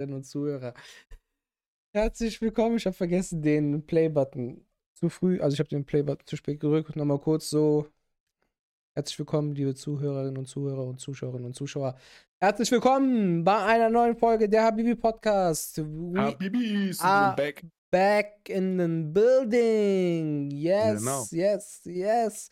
und Zuhörer. Herzlich willkommen. Ich habe vergessen, den Play-Button zu früh, also ich habe den Play-Button zu spät gedrückt. Nochmal kurz so. Herzlich willkommen, liebe Zuhörerinnen und Zuhörer und Zuschauerinnen und Zuschauer. Herzlich willkommen bei einer neuen Folge der Habibi Podcast. We Habibis are back. back in the building. Yes, Genau. yes, yes.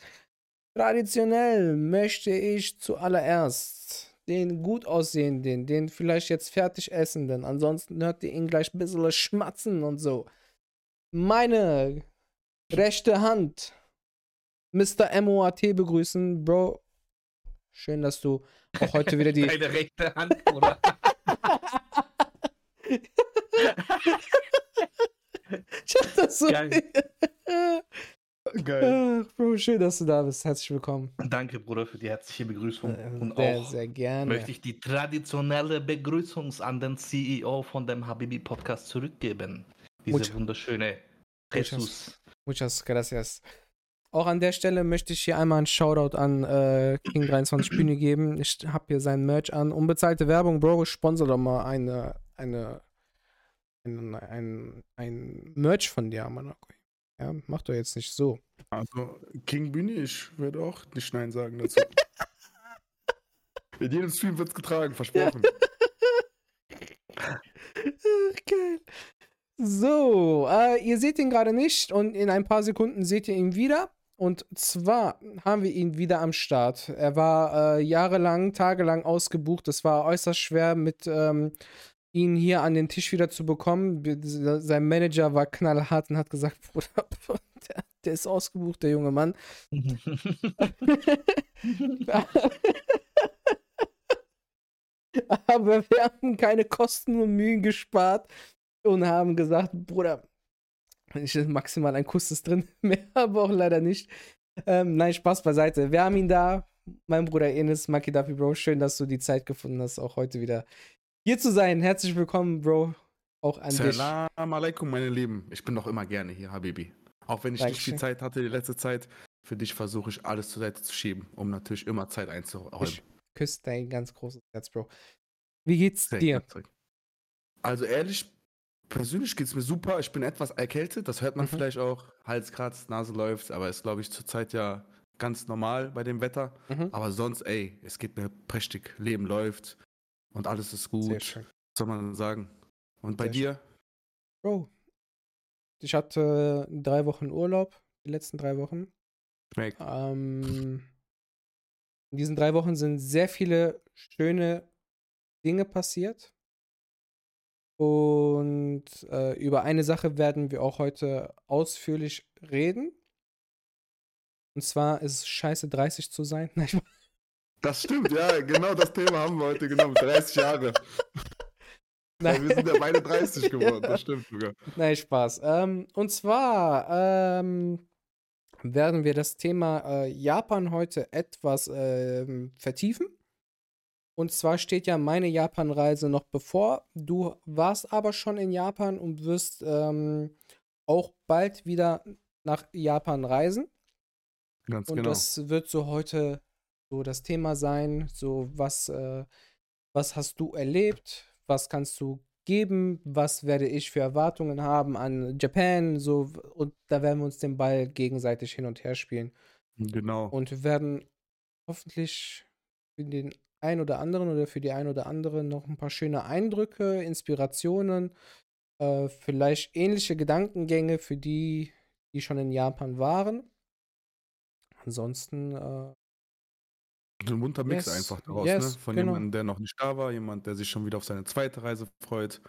Traditionell möchte ich zuallererst den gut aussehenden, den vielleicht jetzt fertig essenden, ansonsten hört ihr ihn gleich ein bisschen schmatzen und so. Meine rechte Hand, Mr. MOAT begrüßen. Bro, schön, dass du auch heute wieder die. Deine rechte Hand, Bruder. Ich hab das so. Geil. Geil. Ach, Bro, schön, dass du da bist. Herzlich willkommen. Danke, Bruder, für die herzliche Begrüßung. Und Äh, sehr, auch sehr gerne. möchte ich die traditionelle Begrüßung an den CEO von dem Habibi Podcast zurückgeben. Diese Mucho- wunderschöne Muchas- Jesus. Muchas gracias. Auch an der Stelle möchte ich hier einmal einen Shoutout an äh, King23 Bühne geben. Ich habe hier sein Merch an. Unbezahlte Werbung, Bro, sponsor doch mal eine, eine, ein, ein, ein Merch von dir, Mann. Ja, mach doch jetzt nicht so. Also, King Bühne, ich würde auch nicht Nein sagen dazu. In jedem Stream wird's getragen, versprochen. Geil. So, äh, ihr seht ihn gerade nicht und in ein paar Sekunden seht ihr ihn wieder. Und zwar haben wir ihn wieder am Start. Er war äh, jahrelang, tagelang ausgebucht. Es war äußerst schwer, mit ähm, ihn hier an den Tisch wieder zu bekommen. Sein Manager war knallhart und hat gesagt, Bruder, der, der ist ausgebucht, der junge Mann. Aber wir haben keine Kosten und Mühen gespart und haben gesagt, Bruder, ich maximal ein Kuss ist drin, mehr aber auch leider nicht. Ähm, nein, Spaß beiseite. Wir haben ihn da, mein Bruder Enes, Maki Dafi, Bro. Schön, dass du die Zeit gefunden hast, auch heute wieder hier zu sein. Herzlich willkommen, Bro. Auch an dich. Salam alaikum, meine Lieben. Ich bin doch immer gerne hier, Habibi. Auch wenn ich nicht Dankeschön. viel Zeit hatte die letzte Zeit, für dich versuche ich alles zur Seite zu schieben, um natürlich immer Zeit einzuräumen. Ich küsse dein ganz großes Herz, Bro. Wie geht's Sehr dir? gerne. Also ehrlich, persönlich geht es mir super. Ich bin etwas erkältet. Das hört man Mhm. vielleicht auch. Hals kratzt, Nase läuft. Aber ist, glaube ich, zurzeit ja ganz normal bei dem Wetter. Mhm. Aber sonst, ey, es geht mir prächtig. Leben läuft und alles ist Sehr gut. schön. Was soll man sagen? Und bei Sehr dir? Bro, ich hatte drei Wochen Urlaub, die letzten drei Wochen. Schmeckt. Ähm, in diesen drei Wochen sind sehr viele schöne Dinge passiert. Und äh, über eine Sache werden wir auch heute ausführlich reden. Und zwar ist es scheiße, 30 zu sein. Nein, ich- Das stimmt, ja, genau das Thema haben wir heute genommen. 30 Jahre. Nein, wir sind ja beide 30 geworden, das stimmt sogar. nein Spaß. Ähm, und zwar ähm, werden wir das Thema äh, Japan heute etwas ähm, vertiefen. Und zwar steht ja meine Japan-Reise noch bevor. Du warst aber schon in Japan und wirst ähm, auch bald wieder nach Japan reisen. Ganz Und genau. das wird so heute so das Thema sein. So, was, äh, was hast du erlebt? Was kannst du geben? Was werde ich für Erwartungen haben an Japan? So, und da werden wir uns den Ball gegenseitig hin und her spielen. Genau. Und wir werden hoffentlich für den ein oder anderen oder für die ein oder andere noch ein paar schöne Eindrücke, Inspirationen, äh, vielleicht ähnliche Gedankengänge für die, die schon in Japan waren. Ansonsten, äh, So ein bunter Mix Yes, einfach daraus, yes, ne? Von genau. jemandem, der noch nicht da war, jemand, der sich schon wieder auf seine zweite Reise freut.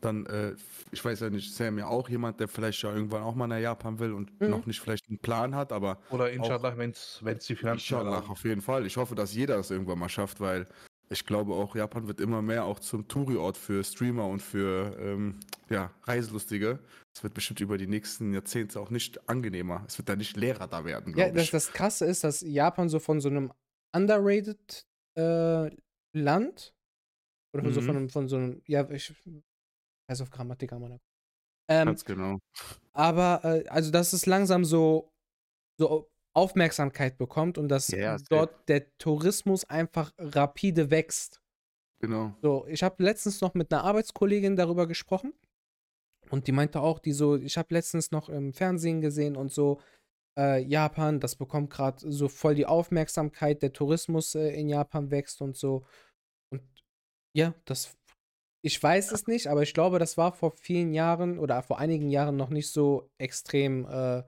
Dann, äh, ich weiß ja nicht, Sam ja auch jemand, der vielleicht ja irgendwann auch mal nach Japan will und Mhm. noch nicht vielleicht einen Plan hat, aber Oder inshallah, wenn es die Finanzen inshallah auf jeden Fall. Ich hoffe, dass jeder es irgendwann mal schafft, weil ich glaube auch, Japan wird immer mehr auch zum Touri-Ort für Streamer und für ähm, ja, Reiselustige. Es wird bestimmt über die nächsten Jahrzehnte auch nicht angenehmer. Es wird da nicht leerer da werden, ja, glaube das, ich. das Krasse ist, dass Japan so von so einem underrated äh, Land oder von so Mhm. von, einem- von so einem, ja, ich weiß auf Grammatik, Mann. Ähm, Ganz genau. aber äh, also dass es langsam so so Aufmerksamkeit bekommt und dass safe. dort der Tourismus einfach rapide wächst. Genau. So, ich habe letztens noch mit einer Arbeitskollegin darüber gesprochen und die meinte auch, die so, ich habe letztens noch im Fernsehen gesehen und so, äh, Japan, das bekommt gerade so voll die Aufmerksamkeit, der Tourismus äh, in Japan wächst und so. Und ja, das, ich weiß es nicht, aber ich glaube, das war vor vielen Jahren oder vor einigen Jahren noch nicht so extrem, äh,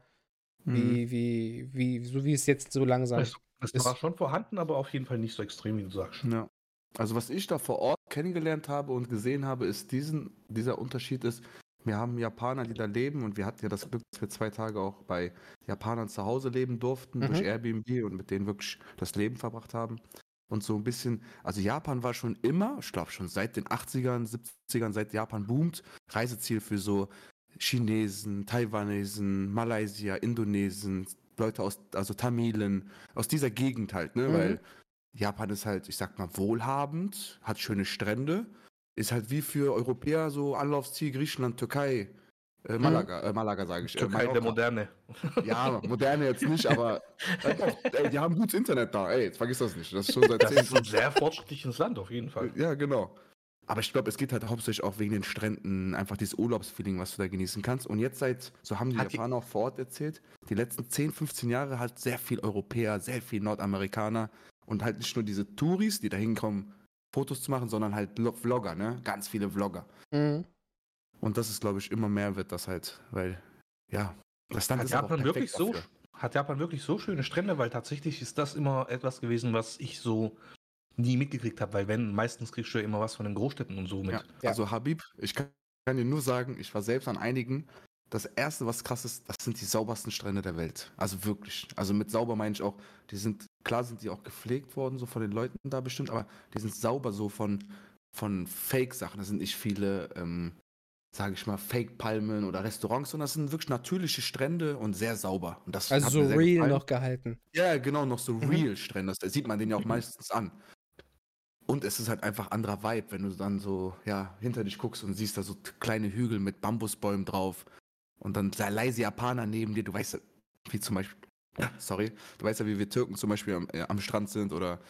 Mhm. wie, wie, wie, so wie es jetzt so langsam Es, es ist- war schon vorhanden, aber auf jeden Fall nicht so extrem, wie du sagst. Ja. Also was ich da vor Ort kennengelernt habe und gesehen habe, ist diesen, dieser Unterschied ist, wir haben Japaner, die da leben und wir hatten ja das Glück, dass wir zwei Tage auch bei Japanern zu Hause leben durften, Mhm. durch Airbnb und mit denen wirklich das Leben verbracht haben. Und so ein bisschen, also Japan war schon immer, ich glaube schon seit den 80ern, 70ern, seit Japan boomt, Reiseziel für so Chinesen, Taiwanesen, Malaysier, Indonesen, Leute aus, also Tamilen, aus dieser Gegend halt, ne? Mhm. Weil Japan ist halt, ich sag mal, wohlhabend, hat schöne Strände, ist halt wie für Europäer so Anlaufsziel Griechenland, Türkei, äh, Malaga, äh, Malaga sage ich. äh, Türkei der Mallorca. Moderne. Ja, moderne jetzt nicht, aber äh, doch, ey, die haben gutes Internet da, ey, jetzt vergiss das nicht. Das ist schon seit Das 10, ist ein sehr fortschrittliches Land, auf jeden Fall. ja, genau. Aber ich glaube, es geht halt hauptsächlich auch wegen den Stränden, einfach dieses Urlaubsfeeling, was du da genießen kannst. Und jetzt seit, so haben die Hat die- Japaner auch vor Ort erzählt, die letzten 10, 15 Jahre halt sehr viel Europäer, sehr viel Nordamerikaner und halt nicht nur diese Touris, die da hinkommen, Fotos zu machen, sondern halt Lo- Vlogger, ne? Ganz viele Vlogger. Mhm. Und das ist, glaube ich, immer mehr wird das halt, weil, ja, das Land Hat ist aber auch Japan wirklich perfekt so, dafür. hat Japan wirklich so schöne Strände, weil tatsächlich ist das immer etwas gewesen, was ich so nie mitgekriegt habe, weil wenn, meistens kriegst du ja immer was von den Großstädten und so mit. Ja, Ja. also Habib, ich kann, kann dir nur sagen, ich war selbst an einigen. Das erste, was krass ist, das sind die saubersten Strände der Welt. Also wirklich. Also mit sauber meine ich auch, die sind, klar sind die auch gepflegt worden, so von den Leuten da bestimmt, aber die sind sauber so von, von Fake-Sachen. Das sind nicht viele, ähm, sage ich mal, Fake-Palmen oder Restaurants, sondern das sind wirklich natürliche Strände und sehr sauber. Und das Also so real gefallen. noch gehalten. Ja, genau, noch so Mhm. Real-Strände. Das sieht man den ja auch meistens an. Und es ist halt einfach anderer Vibe, wenn du dann so, ja, hinter dich guckst und siehst da so kleine Hügel mit Bambusbäumen drauf und dann sehr leise Japaner neben dir. Du weißt ja, wie zum Beispiel, sorry, du weißt ja, wie wir Türken zum Beispiel am, äh, am Strand sind oder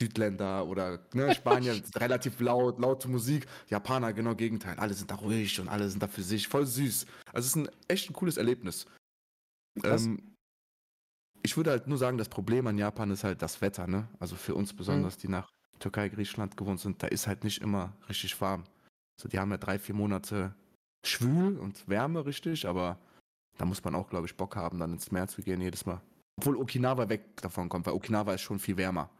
Südländer oder ne, Spanier, relativ laut, laute Musik. Japaner, genau Gegenteil. Alle sind da ruhig und alle sind da für sich, voll süß. Also es ist ein echt ein cooles Erlebnis. Ähm, ich würde halt nur sagen, das Problem an Japan ist halt das Wetter, ne? Also für uns besonders, die nach Türkei, Griechenland gewohnt sind, da ist halt nicht immer richtig warm. Also die haben ja drei, vier Monate schwül und Wärme, richtig, aber da muss man auch, glaube ich, Bock haben, dann ins Meer zu gehen jedes Mal. Obwohl Okinawa weg davon kommt, weil Okinawa ist schon viel wärmer.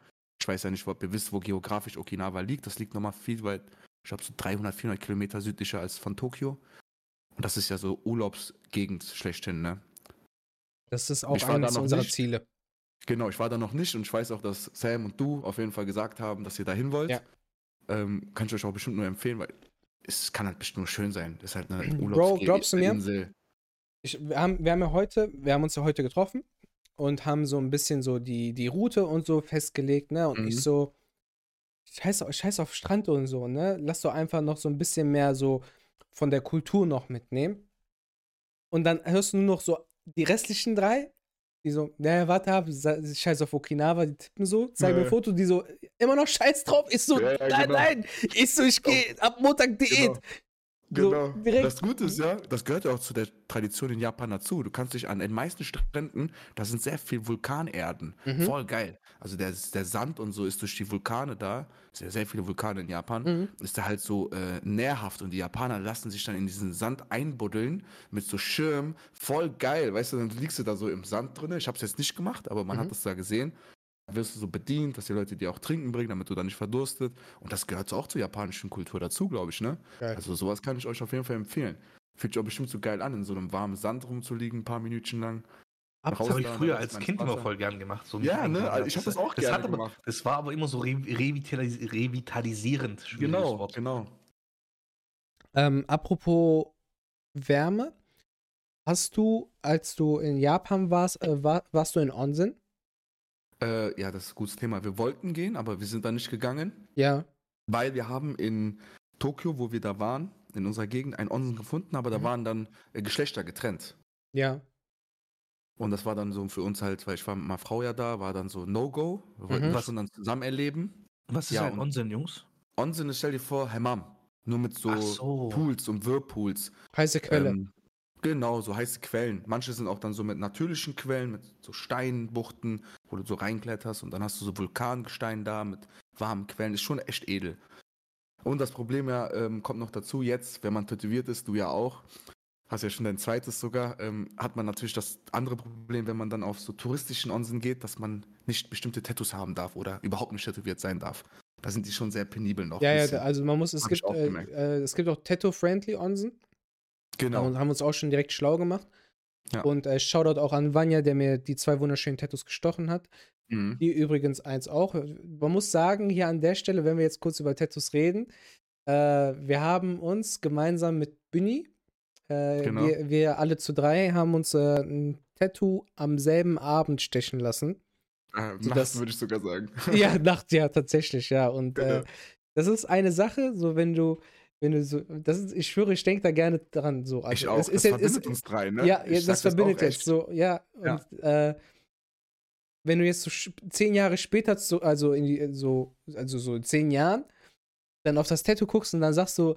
Ich weiß ja nicht, ob ihr wisst, wo geografisch Okinawa liegt. Das liegt nochmal viel weit, ich glaube so 300, 400 Kilometer südlicher als von Tokio. Und das ist ja so Urlaubsgegend schlechthin, ne? Das ist auch eines unserer nicht. Ziele. Genau, ich war da noch nicht und ich weiß auch, dass Sam und du auf jeden Fall gesagt haben, dass ihr da hin wollt. Ja. Ähm, kann ich euch auch bestimmt nur empfehlen, weil es kann halt bestimmt nur schön sein. Das ist halt eine Bro, Urlaubsgegend, glaubst du eine mir? Insel. Ich, wir, haben, wir haben ja heute, wir haben uns ja heute getroffen und haben so ein bisschen so die, die Route und so festgelegt, ne? Und Mhm. ich so, scheiß, auf- scheiß auf Strand und so, ne? Lass doch einfach noch so ein bisschen mehr so von der Kultur noch mitnehmen. Und dann hörst du nur noch so die restlichen drei, die so, naja, warte ab, scheiß auf Okinawa, die tippen so, zeig mir ein. Foto, die so, immer noch scheiß drauf, ich so, Ja, ja, nein, genau. nein, ich so, ich gehe ab Montag Diät. Genau. So, Genau. direkt- Das Gute ist ja, das gehört ja auch zu der Tradition in Japan dazu. Du kannst dich an den meisten Stränden, da sind sehr viel Vulkanerden. Mhm. Voll geil. Also der, der Sand und so ist durch die Vulkane da. Es sind ja sehr viele Vulkane in Japan. Mhm. Ist da halt so äh, nährhaft und die Japaner lassen sich dann in diesen Sand einbuddeln mit so Schirm. Voll geil. Weißt du, dann liegst du da so im Sand drin. Ich habe es jetzt nicht gemacht, aber man Mhm. hat das da gesehen. Wirst du so bedient, dass die Leute dir auch trinken bringen, damit du da nicht verdurstet. Und das gehört so auch zur japanischen Kultur dazu, glaube ich, ne? Geil. Also sowas kann ich euch auf jeden Fall empfehlen. Fühlt sich auch bestimmt so geil an, in so einem warmen Sand rumzuliegen, ein paar Minütchen lang. Ab- Das habe ich früher als Kind immer Wasser. voll gern gemacht. So Ja, ne? Einwandern. Ich hab das auch das gerne aber, gemacht. Das war aber immer so re revitalis revitalisierend. Genau, Wort. genau. Ähm, apropos Wärme, hast du, als du in Japan warst, äh, war, warst du in Onsen? Äh, ja, das ist ein gutes Thema. Wir wollten gehen, aber wir sind da nicht gegangen, Ja. weil wir haben in Tokio, wo wir da waren, in unserer Gegend einen Onsen gefunden, aber da Mhm. waren dann äh, Geschlechter getrennt. Ja. Und das war dann so für uns halt, weil ich war mit meiner Frau ja da, war dann so No-Go. Wir wollten Mhm. das Was- schon dann zusammen erleben. Was ist Ja, ein und- Unsinn, Jungs? Onsen ist, stell dir vor, Hammam. Nur mit so, so. Pools und Whirlpools. Heiße Quelle. Ähm, genau, so heiße Quellen. Manche sind auch dann so mit natürlichen Quellen, mit so Steinbuchten, wo du so reinkletterst und dann hast du so Vulkangestein da mit warmen Quellen. Ist schon echt edel. Und das Problem ja ähm, kommt noch dazu, jetzt, wenn man tätowiert ist, du ja auch, hast ja schon dein zweites sogar, ähm, hat man natürlich das andere Problem, wenn man dann auf so touristischen Onsen geht, dass man nicht bestimmte Tattoos haben darf oder überhaupt nicht tätowiert sein darf. Da sind die schon sehr penibel noch. ja, ja, also man muss, es Hab gibt, auch äh, äh, es gibt auch Tattoo-Friendly Onsen. Genau. Haben, haben uns auch schon direkt schlau gemacht. Ja. Und äh, Shoutout auch an Vanya, der mir die zwei wunderschönen Tattoos gestochen hat. Mhm. Die übrigens eins auch. Man muss sagen, hier an der Stelle, wenn wir jetzt kurz über Tattoos reden, äh, wir haben uns gemeinsam mit Bunny, äh, Genau. wir, wir alle zu drei, haben uns äh, ein Tattoo am selben Abend stechen lassen. Äh, so nachts das- würde ich sogar sagen. ja, Nacht, ja, tatsächlich, ja. Und äh, Genau. das ist eine Sache, so wenn du, wenn du so, das ist, ich schwöre, ich denke da gerne dran. So. Also, ich auch. Es ist das jetzt, verbindet ist, uns drei, ne? Ja, ja das verbindet jetzt echt. so, ja. Ja. Und äh, wenn du jetzt so zehn Jahre später, zu, also in die, so, also so in zehn Jahren, dann auf das Tattoo guckst und dann sagst du,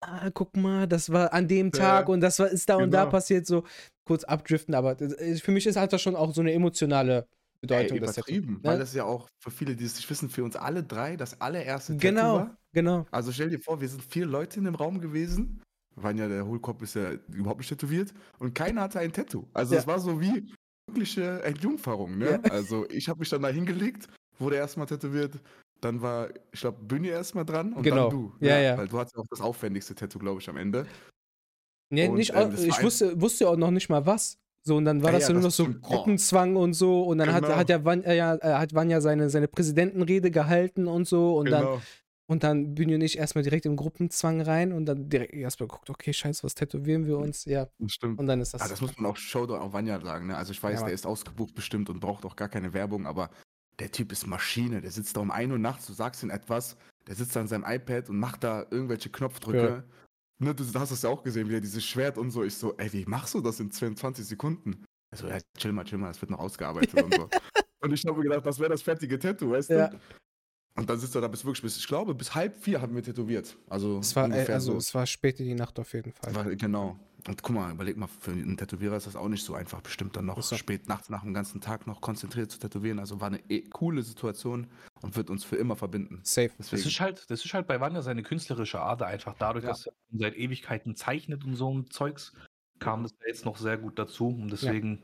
ah, guck mal, das war an dem Tag und das war, ist da und da genau. passiert, so kurz abdriften, aber das, ist- für mich ist halt das schon auch so eine emotionale Bedeutung, Ey, das Tattoo. übertrieben. ne? Weil das ja auch für viele, die es nicht wissen, für uns alle drei das allererste Tattoo Genau, war. Genau. Also stell dir vor, wir sind vier Leute in dem Raum gewesen. Vanya, der Hohlkopf ist ja überhaupt nicht tätowiert. Und keiner hatte ein Tattoo. Also Ja. es war so wie wirkliche Entjungferung, ne? Ja. Also ich habe mich dann da hingelegt, wurde erstmal tätowiert. Dann war, ich glaube, Bühne erstmal dran und Genau. dann du. Ja, ja. Weil du hattest ja auch das aufwendigste Tattoo, glaube ich, am Ende. Nee, Und, nicht, ähm, ich ein- wusste, wusste ja auch noch nicht mal was. So, und dann war Ja, das ja, nur noch so. Oh. Gruppenzwang und so. Und dann hat, Genau. hat, ja Van, äh, äh, hat Vanya seine, seine Präsidentenrede gehalten und so. Und dann genau. Und dann bin ich nicht erstmal direkt im Gruppenzwang rein und dann direkt erstmal geguckt, okay, scheiße, was tätowieren wir uns? Ja, Das stimmt. und dann ist das. Ah, das muss man auch Showdown auf Vanya sagen. Ne? Also ich weiß, Ja, der ist ausgebucht bestimmt und braucht auch gar keine Werbung, aber der Typ ist Maschine. Der sitzt da um 1 Uhr nachts, du sagst ihm etwas, der sitzt da an seinem iPad und macht da irgendwelche Knopfdrücke. Ne, du hast es ja auch gesehen, wie er dieses Schwert und so. Ich so, ey, wie machst du das in 22 Sekunden? Also, ja, chill mal, chill mal, das wird noch ausgearbeitet und so. Und ich habe mir gedacht, das wäre das fertige Tattoo, weißt Ja. du? Und dann sitzt er da bis wirklich bis, ich glaube, bis halb vier haben wir tätowiert. Also, es war, ungefähr also so. es war spät in die Nacht auf jeden Fall. Weil, genau. Und guck mal, überleg mal, für einen Tätowierer ist das auch nicht so einfach, bestimmt dann noch so. spät nachts nach dem ganzen Tag noch konzentriert zu tätowieren. Also war eine eh coole Situation und wird uns für immer verbinden. Safe. Das Deswegen, ist halt, das ist halt bei Wanda seine künstlerische Ader einfach dadurch, Ja. dass er seit Ewigkeiten zeichnet und so ein Zeugs, kam das jetzt noch sehr gut dazu und deswegen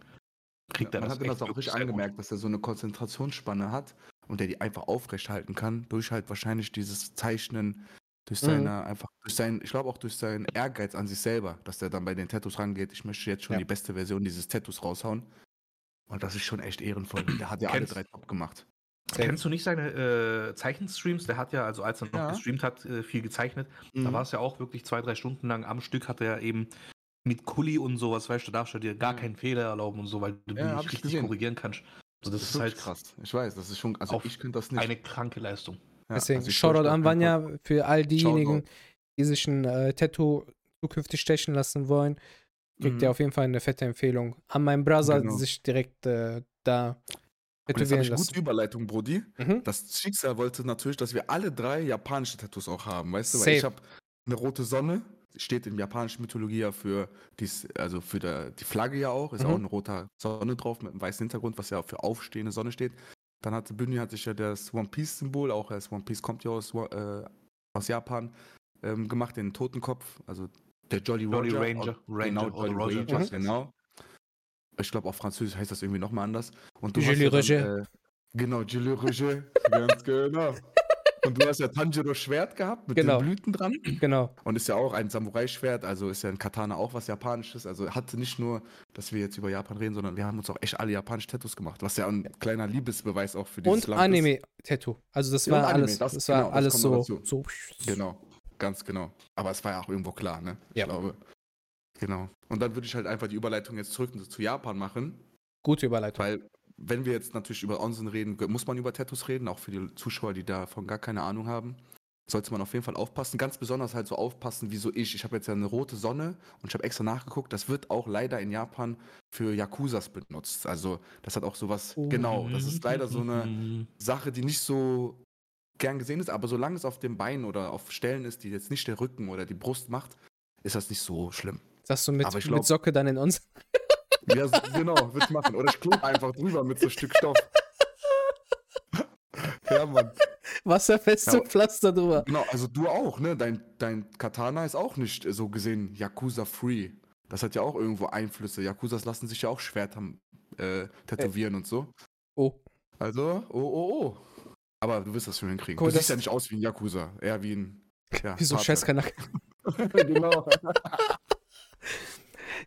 kriegt ja, er man das hat ihm echt das auch richtig angemerkt, dass er so eine Konzentrationsspanne hat und der die einfach aufrechthalten kann, durch halt wahrscheinlich dieses Zeichnen, durch Mhm. seine, einfach, durch sein, ich glaube auch durch seinen Ehrgeiz an sich selber, dass der dann bei den Tattoos rangeht, ich möchte jetzt schon Ja. die beste Version dieses Tattoos raushauen. Und das ist schon echt ehrenvoll. Der hat ja alle drei top gemacht. Kennst du nicht seine äh, Zeichenstreams? Der hat ja, also als er noch Ja. gestreamt hat, äh, viel gezeichnet. Da Mhm. war es ja auch wirklich zwei, drei Stunden lang am Stück, hat er eben mit Kuli und sowas, weißt du, darfst du dir gar Mhm. keinen Fehler erlauben und so, weil du Ja, nicht ich richtig gesehen. korrigieren kannst. Also das, ist halt krass. Ich weiß, das ist schon, also ich könnte das nicht. eine kranke Leistung. Ja, Deswegen, also ich Shoutout an Vanya für all diejenigen, Shoutout. die sich ein äh, Tattoo zukünftig stechen lassen wollen. Kriegt Mhm. ihr auf jeden Fall eine fette Empfehlung. An meinen Brother Genau. sich direkt äh, da Und jetzt habe ich gute Überleitung, Brody. Mhm. Das Schicksal wollte natürlich, dass wir alle drei japanische Tattoos auch haben, weißt du? Weil Safe. ich habe eine rote Sonne, steht in japanischer Mythologie ja für dies, also für der, die Flagge ja auch, ist Mhm. auch eine rote Sonne drauf mit einem weißen Hintergrund, was ja für aufstehende Sonne steht. Dann hatte Bündi hatte ich ja das One Piece Symbol, auch das One Piece kommt ja aus, äh, aus Japan, ähm, gemacht, den Totenkopf, also der Jolly Jolly Roger. Ranger, Genau, Ranger oder Jolly Roger, Ranger, was genau. Ich glaube, auf Französisch heißt das irgendwie nochmal anders. Und du Jolly Roger. äh, genau, Jolly Roger, ganz genau. Und du hast ja Tanjiro Schwert gehabt mit Genau. den Blüten dran. Genau. Und ist ja auch ein Samurai-Schwert, also ist ja ein Katana auch was Japanisches. Also hatte nicht nur, dass wir jetzt über Japan reden, sondern wir haben uns auch echt alle japanische Tattoos gemacht, was ja ein kleiner Liebesbeweis auch für dieses Und Land ist. Anime-Tattoo. Also das Ja, war Anime, alles, das- das, genau, war das alles kommt so, so. Genau, ganz genau. Aber es war ja auch irgendwo klar, ne? Ja. Ich glaube. Genau. Und dann würde ich halt einfach die Überleitung jetzt zurück zu Japan machen. Gute Überleitung. Weil, wenn wir jetzt natürlich über Onsen reden, muss man über Tattoos reden, auch für die Zuschauer, die davon gar keine Ahnung haben. Sollte man auf jeden Fall aufpassen. Ganz besonders halt so aufpassen, wie so ich. Ich habe jetzt ja eine rote Sonne und ich habe extra nachgeguckt. Das wird auch leider in Japan für Yakuzas benutzt. Also, das hat auch sowas. Oh. Genau, das ist leider so eine. Sache, die nicht so gern gesehen ist, aber solange es auf dem Bein oder auf Stellen ist, die jetzt nicht der Rücken oder die Brust macht, ist das nicht so schlimm. Sagst du mit, ich mit glaub- Socke dann in uns? Ja, so, genau, würde ich machen. Oder ich klebe einfach drüber mit so einem Stück Stoff. ja, Mann. Wasserfeste Ja, Pflaster drüber. Genau, also du auch, ne? Dein, dein Katana ist auch nicht äh, so gesehen Yakuza-free. Das hat ja auch irgendwo Einflüsse. Yakuzas lassen sich ja auch Schwerter äh, tätowieren und so. Oh. Also, oh, oh, oh. Aber du wirst das schon hinkriegen. Guck, du siehst ja nicht aus wie ein Yakuza, eher wie ein. Ja, Wieso Vater. Scheißkanak? genau.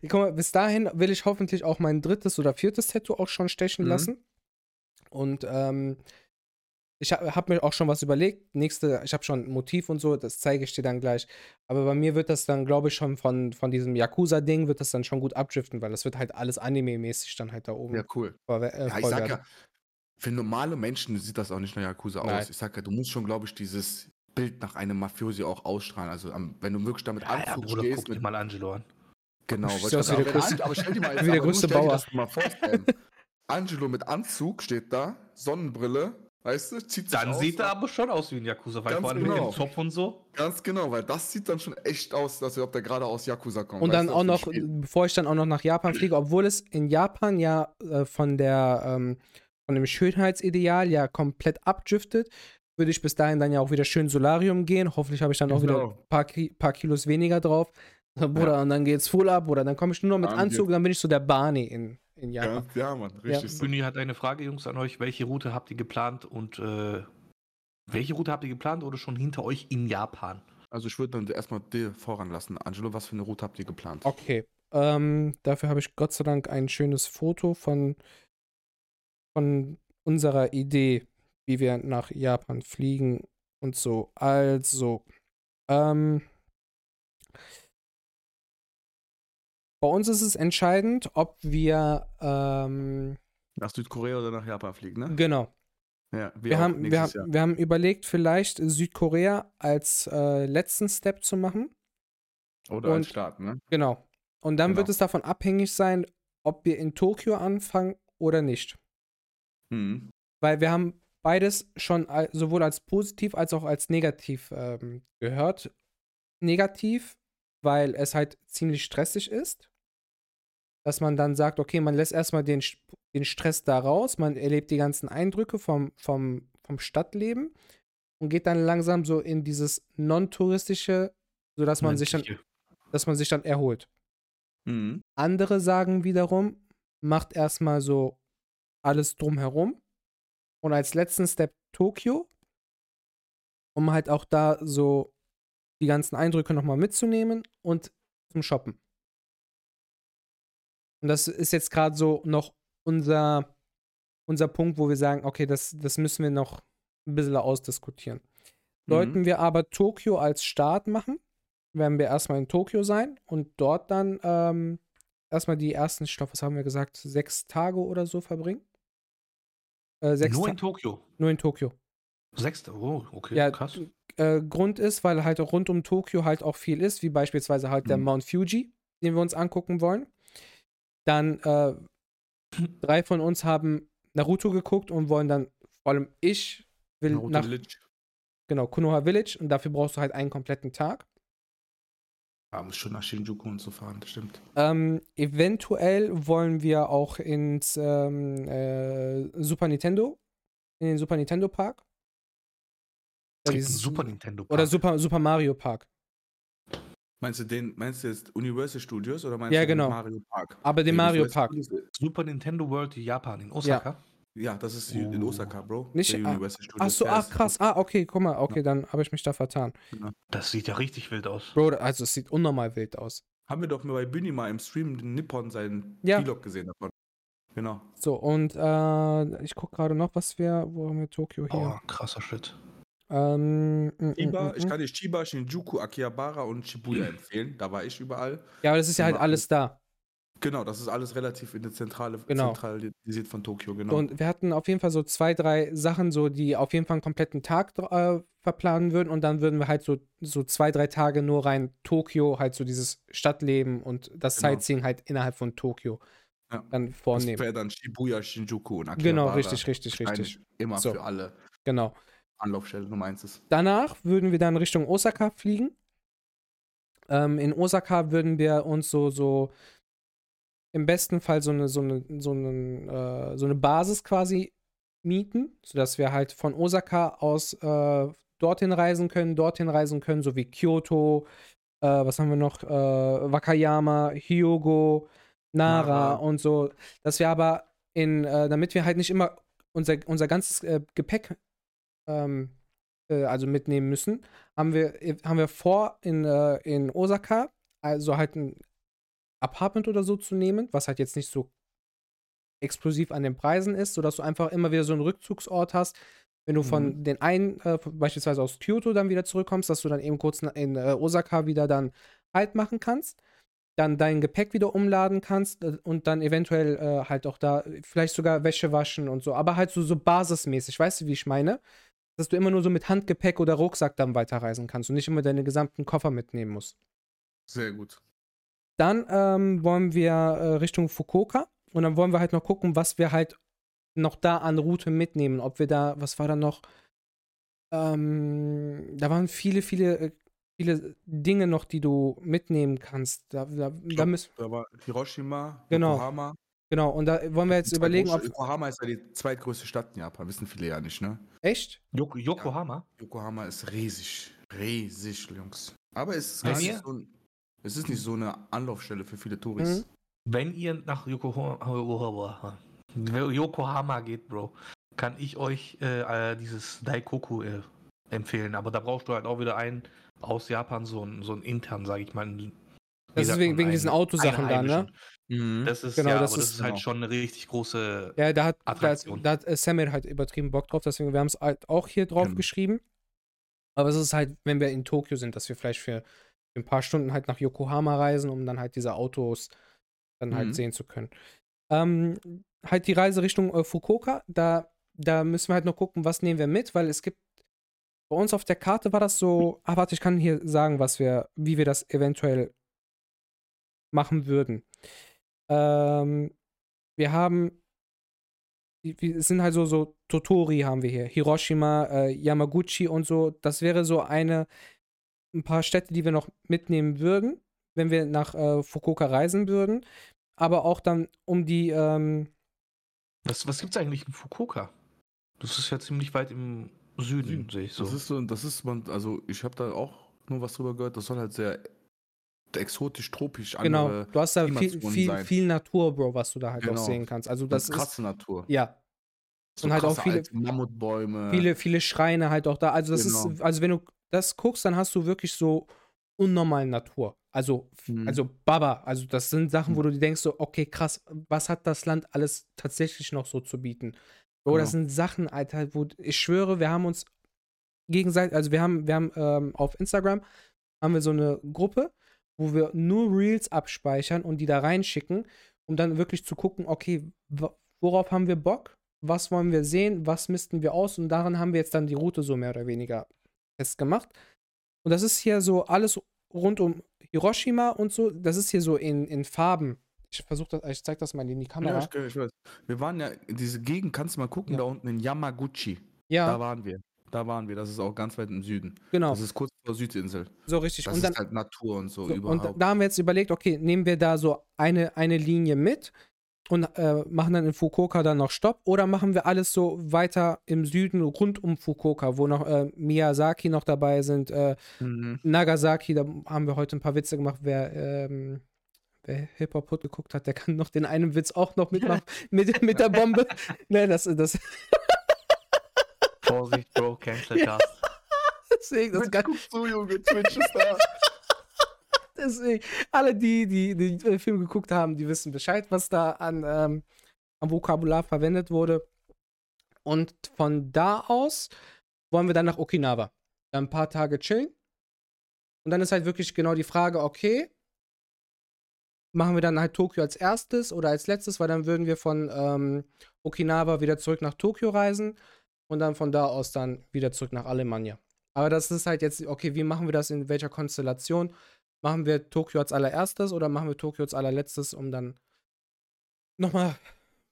Guck mal, bis dahin will ich hoffentlich auch mein drittes oder viertes Tattoo auch schon stechen Mhm. lassen. Und ähm, ich habe hab mir auch schon was überlegt. Nächste, ich habe schon ein Motiv und so, das zeige ich dir dann gleich. Aber bei mir wird das dann, glaube ich, schon von, von diesem Yakuza-Ding, wird das dann schon gut abdriften, weil das wird halt alles anime-mäßig dann halt da oben. Ja, cool. verwe- äh, Ja, ich sag werden. ja, für normale Menschen sieht das auch nicht nach Yakuza Nein. aus. Ich sag ja, du musst schon, glaube ich, dieses Bild nach einem Mafiosi auch ausstrahlen. Also, am, wenn du wirklich damit Ja, ja, Anzug Bruder, stehst, guck dir mit mal Angelo an. Genau, wollte ich der sagen. größte- aber stell dir mal jetzt, wie der größte stell dir Bauer. das mal. Angelo mit Anzug steht da, Sonnenbrille, weißt du, zieht sich Dann aus, sieht er aber schon aus wie ein Yakuza, weil Ganz vor allem genau. mit dem Zopf und so. Ganz genau, weil das sieht dann schon echt aus, als ob der gerade aus Yakuza kommt. Und dann du, auch noch, Spiel. bevor ich dann auch noch nach Japan fliege, obwohl es in Japan ja äh, von der ähm, von dem Schönheitsideal ja komplett abdriftet, würde ich bis dahin dann ja auch wieder schön Solarium gehen. Hoffentlich habe ich dann auch wieder Genau. ein paar, Ki paar Kilos weniger drauf. Bruder, und dann geht's full ab, oder dann komme ich nur noch mit Dann Anzug, dann bin ich so der Barney in, in Japan. Ganz, ja, Mann, richtig so. Bühni hat eine Frage, Jungs, an euch. Welche Route habt ihr geplant und äh, welche Route habt ihr geplant oder schon hinter euch in Japan? Also ich würde dann erstmal dir Vorrang lassen. Angelo, was für eine Route habt ihr geplant? Okay. Ähm, dafür habe ich Gott sei Dank ein schönes Foto von, von unserer Idee, wie wir nach Japan fliegen und so. Also, ähm, bei uns ist es entscheidend, ob wir, ähm, Nach Südkorea oder nach Japan fliegen, ne? genau, Ja, wir auch haben, wir, haben, wir haben überlegt, vielleicht Südkorea als äh, letzten Step zu machen. Oder als und- Start, ne? Genau. Und dann wird Genau. es davon abhängig sein, ob wir in Tokio anfangen oder nicht. Mhm. Weil wir haben beides schon sowohl als positiv als auch als negativ ähm, gehört. Negativ, weil es halt ziemlich stressig ist. Dass man dann sagt, okay, man lässt erstmal den, den Stress da raus, man erlebt die ganzen Eindrücke vom, vom, vom Stadtleben und geht dann langsam so in dieses non-touristische, sodass man sich dann, dass man sich dann erholt. Mhm. Andere sagen wiederum, macht erstmal so alles drumherum und als letzten Step Tokio, um halt auch da so die ganzen Eindrücke nochmal mitzunehmen und zum Shoppen. Und das ist jetzt gerade so noch unser, unser Punkt, wo wir sagen, okay, das, das müssen wir noch ein bisschen ausdiskutieren. Sollten wir aber Tokio als Start machen, werden wir erstmal in Tokio sein und dort dann ähm, erstmal die ersten, ich glaube, was haben wir gesagt, sechs Tage oder so verbringen. Äh, sechs Nur Ta- in Tokio. nur in Tokio. Sechste, oh, okay, Ja, krass. Äh, Grund ist, weil halt auch rund um Tokio halt auch viel ist, wie beispielsweise halt der Mhm. Mount Fuji, den wir uns angucken wollen. Dann äh, drei von uns haben Naruto geguckt und wollen dann, vor allem ich, will Naruto nach Village. genau, Konoha Village und dafür brauchst du halt einen kompletten Tag. Ah, muss schon nach Shinjuku und so fahren, das stimmt. Ähm, eventuell wollen wir auch ins ähm, äh, Super Nintendo, in den Super Nintendo Park. Es Ja, gibt einen Super Nintendo Park. Oder Super, Super Mario Park. Meinst du den, meinst du jetzt Universal Studios oder meinst Ja, du den genau. Mario Park? Aber den Mario Park. Super Nintendo World Japan in Osaka. Ja, das ist in Oh. Osaka, Bro. Nicht- Der ah, Universal Studios. Ach so, ach krass. Ah, okay, guck mal. Okay, dann habe ich mich da vertan. Das sieht ja richtig wild aus. Bro, also es sieht unnormal wild aus. Haben wir doch mal bei Bühni mal im Stream den Nippon seinen Ja. Vlog gesehen davon. Genau. So, und äh, ich gucke gerade noch, was wir, wo haben wir Tokio hier? Oh, krasser Shit. Ähm, mm, Chiba, mm, ich mm. kann dir Chiba, Shinjuku, Akihabara und Shibuya empfehlen. Da war ich überall. Ja, aber das ist ja halt Genau. alles da. Genau, das ist alles relativ in der Zentrale, Genau. zentralisiert von Tokio, genau. Und wir hatten auf jeden Fall so zwei, drei Sachen, so die auf jeden Fall einen kompletten Tag äh, verplanen würden und dann würden wir halt so, so zwei, drei Tage nur rein Tokio, halt so dieses Stadtleben und das Genau. Sightseeing halt innerhalb von Tokio Ja. dann das vornehmen. wäre dann Shibuya, Shinjuku und Akihabara. Genau, richtig, richtig, richtig. Immer So. für alle. Genau. Anlaufstelle Nummer eins ist. Danach würden wir dann Richtung Osaka fliegen. Ähm, in Osaka würden wir uns so, so im besten Fall so eine, so eine, so eine, äh, so eine Basis quasi mieten, sodass wir halt von Osaka aus äh, dorthin reisen können, dorthin reisen können, so wie Kyoto, äh, was haben wir noch, äh, Wakayama, Hyogo, Nara, Nara. und so. Dass wir aber in, äh, damit wir halt nicht immer unser, unser ganzes äh, Gepäck ähm, äh, also mitnehmen müssen, haben wir, äh, haben wir vor, in, äh, in Osaka, also halt ein Apartment oder so zu nehmen, was halt jetzt nicht so explosiv an den Preisen ist, sodass du einfach immer wieder so einen Rückzugsort hast. Wenn du von Mhm. den einen, äh, beispielsweise aus Kyoto, dann wieder zurückkommst, dass du dann eben kurz in äh, Osaka wieder dann Halt machen kannst, dann dein Gepäck wieder umladen kannst äh, und dann eventuell äh, halt auch da vielleicht sogar Wäsche waschen und so, aber halt so, so basismäßig, weißt du, wie ich meine? Dass du immer nur so mit Handgepäck oder Rucksack dann weiterreisen kannst und nicht immer deine gesamten Koffer mitnehmen musst. Sehr gut. Dann ähm, wollen wir äh, Richtung Fukuoka und dann wollen wir halt noch gucken, was wir halt noch da an Route mitnehmen. Ob wir da, was war da noch? Ähm, da waren viele, viele, äh, viele Dinge noch, die du mitnehmen kannst. Da, da, da müssen, Da war Hiroshima, Genau. Yokohama. Genau, und da wollen wir jetzt Die überlegen, ob. Yokohama ist ja die zweitgrößte Stadt in Japan, wissen viele ja nicht, ne? Echt? Yoko Yokohama? Yokohama ist riesig. Riesig, Jungs. Aber es ist, gar nicht so ein, es ist nicht so eine Anlaufstelle für viele Touris. Mhm. Wenn ihr nach Yokohama, Yokohama geht, Bro, kann ich euch äh, äh, dieses Daikoku äh, empfehlen. Aber da brauchst du halt auch wieder einen aus Japan, so einen so einen intern, sage ich mal. einen- Das ist wegen, wegen diesen Autosachen da, ne? Mhm. Das ist, Genau, ja, das aber das ist- ist halt genau. schon eine richtig große. Ja, da hat, da, Attraktion. da hat äh, Samir halt übertrieben Bock drauf, deswegen wir haben es halt auch hier drauf Genau. geschrieben. Aber es ist halt, wenn wir in Tokio sind, dass wir vielleicht für ein paar Stunden halt nach Yokohama reisen, um dann halt diese Autos dann halt Mhm. sehen zu können. Ähm, halt die Reise Richtung äh, Fukuoka, da, da müssen wir halt noch gucken, was nehmen wir mit, weil es gibt bei uns auf der Karte war das so, ah, warte, ich kann hier sagen, was wir, wie wir das eventuell machen würden. Ähm, wir haben, es sind halt so, so Totori haben wir hier, Hiroshima, äh, Yamaguchi und so. Das wäre so eine, ein paar Städte, die wir noch mitnehmen würden, wenn wir nach äh, Fukuoka reisen würden. Aber auch dann um die, ähm, Was, was gibt's eigentlich in Fukuoka? Das ist ja ziemlich weit im Süden, Süden. sehe ich so. Das ist so, das ist man, also ich habe da auch nur was drüber gehört, das soll halt sehr exotisch, tropisch, genau, du hast da viel, viel, sein. viel Natur, Bro, was du da halt auch Genau. sehen kannst. Also das ist, krasse Natur. ja, So und halt auch krasse viele- Mammutbäume. viele, viele Schreine halt auch da. Also das Genau. ist, also wenn du das guckst, dann hast du wirklich so unnormale Natur. Also, Mhm. also Baba, also das sind Sachen, wo Mhm. du dir denkst, so, okay, krass, was hat das Land alles tatsächlich noch so zu bieten? Bro, das Genau. sind Sachen, Alter, wo ich schwöre, wir haben uns gegenseitig, also wir haben, wir haben ähm, auf Instagram haben wir so eine Gruppe, wo wir nur Reels abspeichern und die da reinschicken, um dann wirklich zu gucken, okay, worauf haben wir Bock? Was wollen wir sehen? Was missten wir aus? Und daran haben wir jetzt dann die Route so mehr oder weniger festgemacht. Und das ist hier so alles rund um Hiroshima und so. Das ist hier so in, in Farben. Ich versuche das, ich zeig das mal in die Ja, Kamera. ich, ich weiß. Wir waren ja diese Gegend, kannst du mal gucken, Ja. da unten in Yamaguchi. Ja, Da waren wir. Da waren wir. Das ist auch ganz weit im Süden. genau, Das ist kurz vor Südinsel. so richtig. Das und dann, ist halt Natur und so, So, überhaupt. und da haben wir jetzt überlegt, okay, nehmen wir da so eine, eine Linie mit und äh, machen dann in Fukuoka dann noch Stopp oder machen wir alles so weiter im Süden rund um Fukuoka, wo noch äh, Miyazaki noch dabei sind, äh, Mhm. Nagasaki, da haben wir heute ein paar Witze gemacht, wer, ähm, wer Hip-Hop geguckt hat, der kann noch den einen Witz auch noch mitmachen mit, mit der Bombe. ne, das, das, Vorsicht, Bro, Cancelcast. deswegen, das kann, Guck so, Junge, Twitch ist da. Deswegen, alle, die, die die den Film geguckt haben, die wissen Bescheid, was da an, ähm, an Vokabular verwendet wurde. Und von da aus wollen wir dann nach Okinawa. Dann ein paar Tage chillen. Und dann ist halt wirklich genau die Frage, okay, machen wir dann halt Tokio als erstes oder als letztes, weil dann würden wir von ähm, Okinawa wieder zurück nach Tokio reisen und dann von da aus dann wieder zurück nach Alemannia. Aber das ist halt jetzt, okay, wie machen wir das in welcher Konstellation? Machen wir Tokio als allererstes oder machen wir Tokio als allerletztes, um dann nochmal,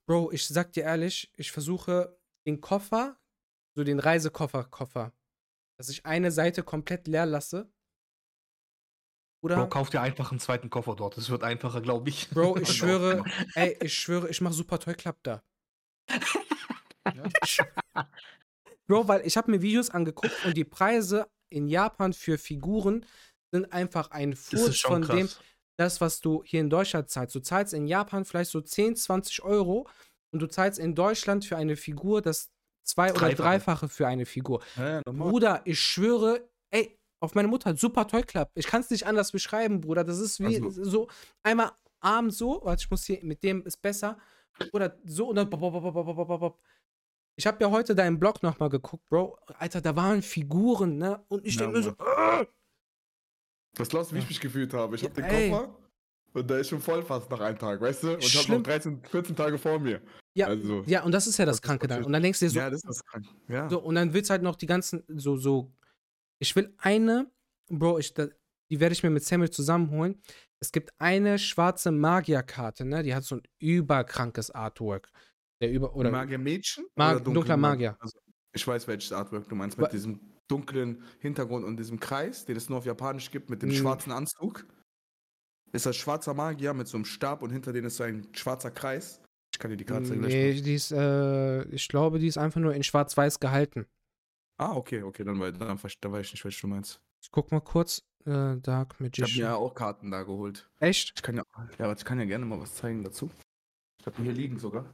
Bro, ich sag dir ehrlich, ich versuche den Koffer so den Reisekoffer, Koffer, dass ich eine Seite komplett leer lasse. Oder? Bro, kauf dir einfach einen zweiten Koffer dort. Das wird einfacher, glaube ich. Bro, ich schwöre, ey, ich schwöre, ich mache super Toy Club da. Bro, weil ich habe mir Videos angeguckt und die Preise in Japan für Figuren sind einfach ein Furz von krass. dem, das, was du hier in Deutschland zahlst. Du zahlst in Japan vielleicht so 10, 20 Euro und du zahlst in Deutschland für eine Figur das zwei- oder Dreifache. dreifache für eine Figur. Ja. Bruder, ich schwöre, ey, auf meine Mutter, super Toy Club. Ich kann es nicht anders beschreiben, Bruder. Das ist wie Also- so einmal Arm so, warte, ich muss hier, mit dem ist besser. Oder so und dann. bop, bop, bop, bop, bop, bop, bop. Ich habe ja heute deinen Blog nochmal geguckt, Bro. Alter, da waren Figuren, ne? Und ich Ja, denke mir so, äh, Was glaubst du, wie ich mich gefühlt habe? Ich hab den Ey. Koffer und der ist schon voll fast nach einem Tag, weißt du? Und ich hab noch 13, 14 Tage vor mir. ja, Also, ja, und das ist ja das das Kranke dann. Und dann denkst du dir so, ja, das ist krank. Ja. So, und dann willst halt noch die ganzen, so, so. Ich will eine, Bro, ich, die werde ich mir mit Samuel zusammenholen. Es gibt eine schwarze Magierkarte, ne? Die hat so ein überkrankes Artwork. Der über, oder Magier Mädchen? Mag- oder dunkle dunkler Magier. Also, ich weiß, welches Artwork du meinst. Wa- Mit diesem dunklen Hintergrund und diesem Kreis, den es nur auf Japanisch gibt, mit dem Mm. schwarzen Anzug. Ist das schwarzer Magier mit so einem Stab und hinter denen ist so ein schwarzer Kreis. Ich kann dir die Karte gleich nee, die ist, äh, ich glaube, die ist einfach nur in schwarz-weiß gehalten. Ah, okay, okay, dann, dann, ver- dann weiß ich nicht, welches du meinst. Ich guck mal kurz. Äh, Dark Ich habe mir Magician. ja auch Karten da geholt. Echt? Ich kann ja, ja, aber ich kann ja gerne mal was zeigen dazu. Ich habe hier liegen sogar.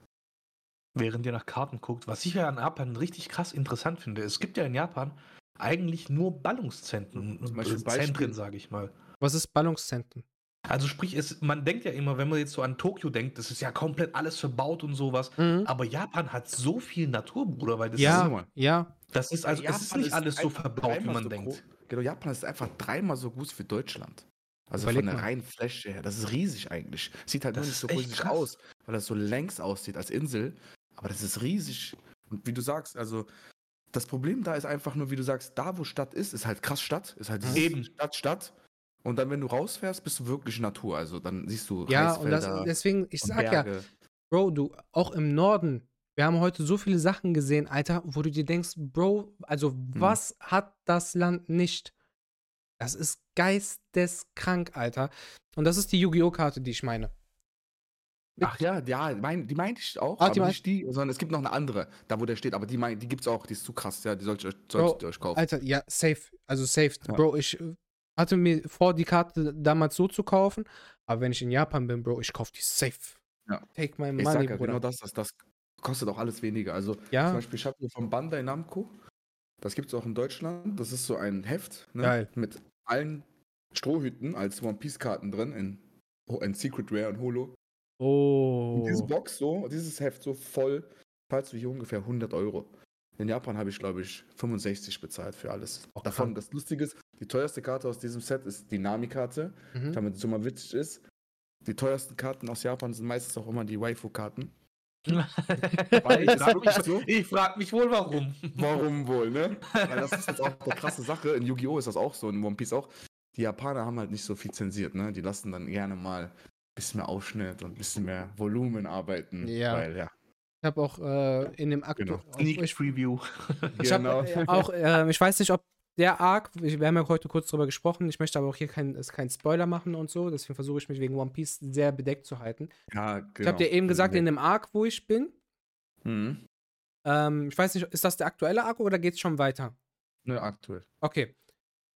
Während ihr nach Karten guckt, was ich ja in Japan richtig krass interessant finde, es gibt ja in Japan eigentlich nur Ballungszentren, Zum Beispiel äh, Zentren, sage ich mal. Was ist Ballungszentren? Also sprich, es, man denkt ja immer, wenn man jetzt so an Tokio denkt, das ist ja komplett alles verbaut und sowas. Mhm. Aber Japan hat so viel Natur, Bruder, weil das Ja, Mann. ja. ist, das ist also es ist Japan nicht alles so verbaut, wie man so denkt. Genau, Japan ist einfach dreimal so groß wie Deutschland. Also Überleg von der mal. reinen Fläche her. Das ist riesig eigentlich. Sieht halt Das nur nicht ist so riesig krass. aus, weil das so längs aussieht als Insel. Aber das ist riesig. Und wie du sagst, also das Problem da ist einfach nur, wie du sagst, da wo Stadt ist, ist halt krass Stadt. Ist halt dieses Eben. Stadt, Stadt. Und dann, wenn du rausfährst, bist du wirklich Natur. Also dann siehst du Ja, und das, deswegen, ich sag ja. Bro, du, auch im Norden, wir haben heute so viele Sachen gesehen, Alter, wo du dir denkst, Bro, also Hm. was hat das Land nicht? Das ist geisteskrank, Alter. Und das ist die Yu-Gi-Oh! Karte, die ich meine. Ach ja, ja, mein, die meinte ich auch, Ah, aber die nicht die, sondern es gibt noch eine andere, da wo der steht, aber die, mein, die gibt's auch, die ist zu krass, ja, die solltet ihr euch, solltet ihr euch kaufen. Alter, ja, safe. Also safe. Ja. Bro, ich äh, hatte mir vor, die Karte damals so zu kaufen, aber wenn ich in Japan bin, Bro, ich kaufe die safe. Ja. Take my ich money, sag ja, Bruder. genau das, das, das kostet auch alles weniger. Also zum ja, Beispiel, ich habe hier von Bandai Namco, das gibt's auch in Deutschland, das ist so ein Heft ne, Geil. mit allen Strohhüten als One Piece Karten drin in, in Secret Rare und Holo. Und diese oh. Box so, dieses Heft so voll, zahlst du hier ungefähr 100 Euro. In Japan habe ich, glaube ich, 65 bezahlt für alles. Oh, Davon, krank. das Lustige ist, die teuerste Karte aus diesem Set ist die Nami-Karte, Mhm. damit es so mal witzig ist. Die teuersten Karten aus Japan sind meistens auch immer die Waifu-Karten. ich frage so. ich frag mich wohl, warum. Warum wohl, ne? Weil das ist jetzt auch eine krasse Sache. In Yu-Gi-Oh! ist das auch so, in One Piece auch. Die Japaner haben halt nicht so viel zensiert, ne? Die lassen dann gerne mal bisschen mehr Aufschnitt und ein bisschen mehr Volumen arbeiten. Ja. Weil, ja. Ich habe auch äh, in dem Aktu Genau. Sneak ich, Preview. ich habe äh, auch, äh, ich weiß nicht, ob der Arc, wir haben ja heute kurz drüber gesprochen, ich möchte aber auch hier keinen kein Spoiler machen und so, deswegen versuche ich mich wegen One Piece sehr bedeckt zu halten. ja, genau. Ich habe dir eben gesagt, in dem Arc, wo ich bin, Mhm. ähm, ich weiß nicht, ist das der aktuelle Arc oder geht es schon weiter? Ne, aktuell. Okay.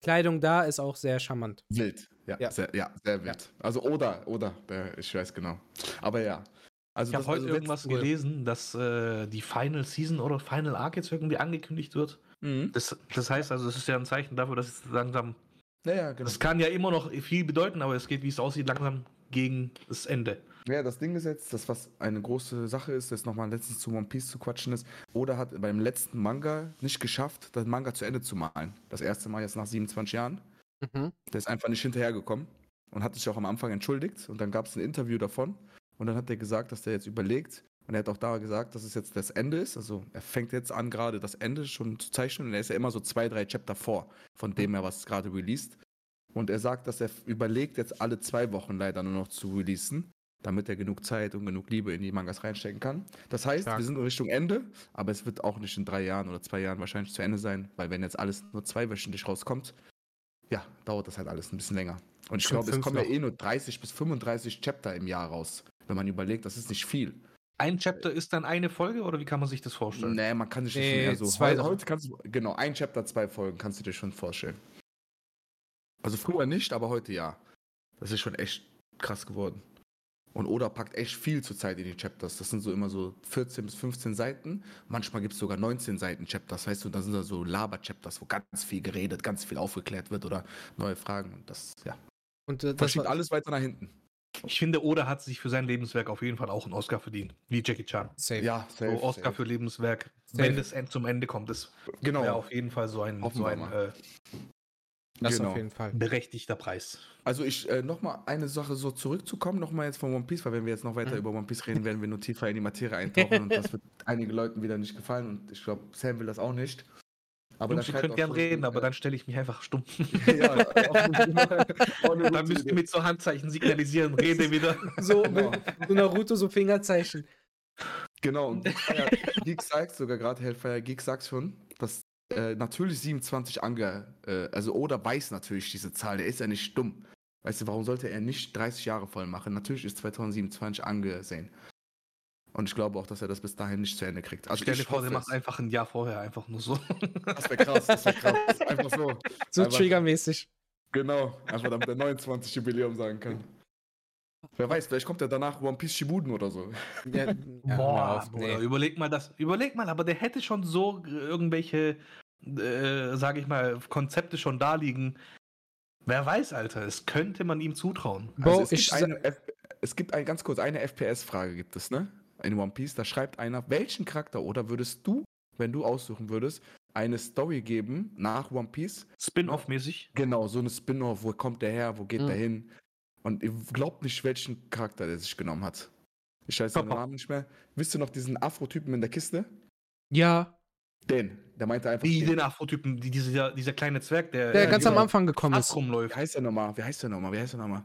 Kleidung da ist auch sehr charmant. Wild. Ja, Ja. Sehr, ja sehr wild. Also oder, oder, ich weiß genau. Aber ja. Also Ich habe heute also irgendwas gelesen, dass äh, die Final Season oder Final Arc jetzt irgendwie angekündigt wird. Mhm. Das, das heißt also, es ist ja ein Zeichen dafür, dass es langsam. Ja, ja, genau. Das kann ja immer noch viel bedeuten, aber es geht, wie es aussieht, langsam gegen das Ende. Ja, das Ding ist jetzt, das was eine große Sache ist, jetzt nochmal letztens zu One Piece zu quatschen ist, Oda hat beim letzten Manga nicht geschafft, das Manga zu Ende zu malen. Das erste Mal jetzt nach 27 Jahren. Mhm. Der ist einfach nicht hinterhergekommen und hat sich auch am Anfang entschuldigt und dann gab es ein Interview davon und dann hat er gesagt, dass der jetzt überlegt und er hat auch da gesagt, dass es jetzt das Ende ist, also er fängt jetzt an gerade das Ende schon zu zeichnen und er ist ja immer so zwei, drei Chapter vor, von dem er was gerade released und er sagt, dass er überlegt jetzt alle zwei Wochen leider nur noch zu releasen, damit er genug Zeit und genug Liebe in die Mangas reinstecken kann. Das heißt, Stark. wir sind in Richtung Ende, aber es wird auch nicht in drei Jahren oder zwei Jahren wahrscheinlich zu Ende sein, weil wenn jetzt alles nur zweiwöchentlich rauskommt, ja, dauert das halt alles ein bisschen länger. Und ich glaube, es kommen ja noch. eh nur 30 bis 35 Chapter im Jahr raus. Wenn man überlegt, das ist nicht viel. Ein Chapter ist dann eine Folge oder wie kann man sich das vorstellen? Nee, man kann sich das Nee, eher so. zwei heute kannst du, genau, ein Chapter, zwei Folgen, kannst du dir schon vorstellen. Also früher nicht, aber heute ja. Das ist schon echt krass geworden. Und Oda packt echt viel zur Zeit in die Chapters. Das sind so immer so 14 bis 15 Seiten. Manchmal gibt es sogar 19 Seiten Chapters. Weißt du, da sind da so Laber-Chapters, wo ganz viel geredet, ganz viel aufgeklärt wird oder neue Fragen. Und das, ja, Und äh, das verschiebt war, alles weiter nach hinten. Ich finde, Oda hat sich für sein Lebenswerk auf jeden Fall auch einen Oscar verdient. Wie Jackie Chan. safe. Ja, So Oscar für Lebenswerk. Safe. Wenn es zum Ende kommt, ist Genau. ja auf jeden Fall so ein, Hoffen so ein äh, Das genau. auf jeden Fall. berechtigter Preis. Also ich äh, nochmal eine Sache so zurückzukommen, nochmal jetzt von One Piece, weil wenn wir jetzt noch weiter Mhm. über One Piece reden, werden wir nur tiefer in die Materie eintauchen und das wird einigen Leuten wieder nicht gefallen und ich glaube, Sam will das auch nicht. Aber Jungs, ihr könnt gern reden, aber dann stelle ich mich einfach stumm. ja, dann müsst ihr mit so Handzeichen signalisieren, rede wieder. So, Genau. so Naruto, so Fingerzeichen. Genau, und Geek sagt sogar gerade, Hellfire Geek sagt schon, äh, natürlich 27 ange... Äh, also Oda weiß natürlich diese Zahl, der ist ja nicht dumm. Weißt du, warum sollte er nicht 30 Jahre voll machen? Natürlich ist 2027 angesehen. Und ich glaube auch, dass er das bis dahin nicht zu Ende kriegt. Also Stell dir ich vor, der macht es. einfach ein Jahr vorher einfach nur so. Das wäre krass, das wäre krass. Einfach so. So Einfach- triggermäßig. Genau, einfach damit er 29 Jubiläum sagen kann. Wer weiß, vielleicht kommt er danach One Piece Shibuden oder so. Ja, ja, Boah, auf, nee. überleg mal das. Überleg mal, aber der hätte schon so irgendwelche, äh, sage ich mal, Konzepte schon da liegen. Wer weiß, Alter, es könnte man ihm zutrauen. Bro, Also es, ich gibt eine F es gibt ein, ganz kurz eine FPS-Frage gibt es, ne? In One Piece, da schreibt einer, welchen Charakter oder würdest du, wenn du aussuchen würdest, eine Story geben nach One Piece? Spin-off-mäßig. Genau, so eine Spin-off, wo kommt der her, wo geht Mhm. der hin? Und ihr glaubt nicht, welchen Charakter der sich genommen hat. Ich weiß seinen Papa. Namen nicht mehr. Wisst ihr noch diesen Afro-Typen in der Kiste? Ja, Den. Der meinte einfach. Wie den. den Afrotypen, die, dieser, dieser kleine Zwerg, der, der Ja, ganz am Anfang gekommen ist. Wie rumläuft. heißt der nochmal? Wie heißt der nochmal? Wie heißt der nochmal?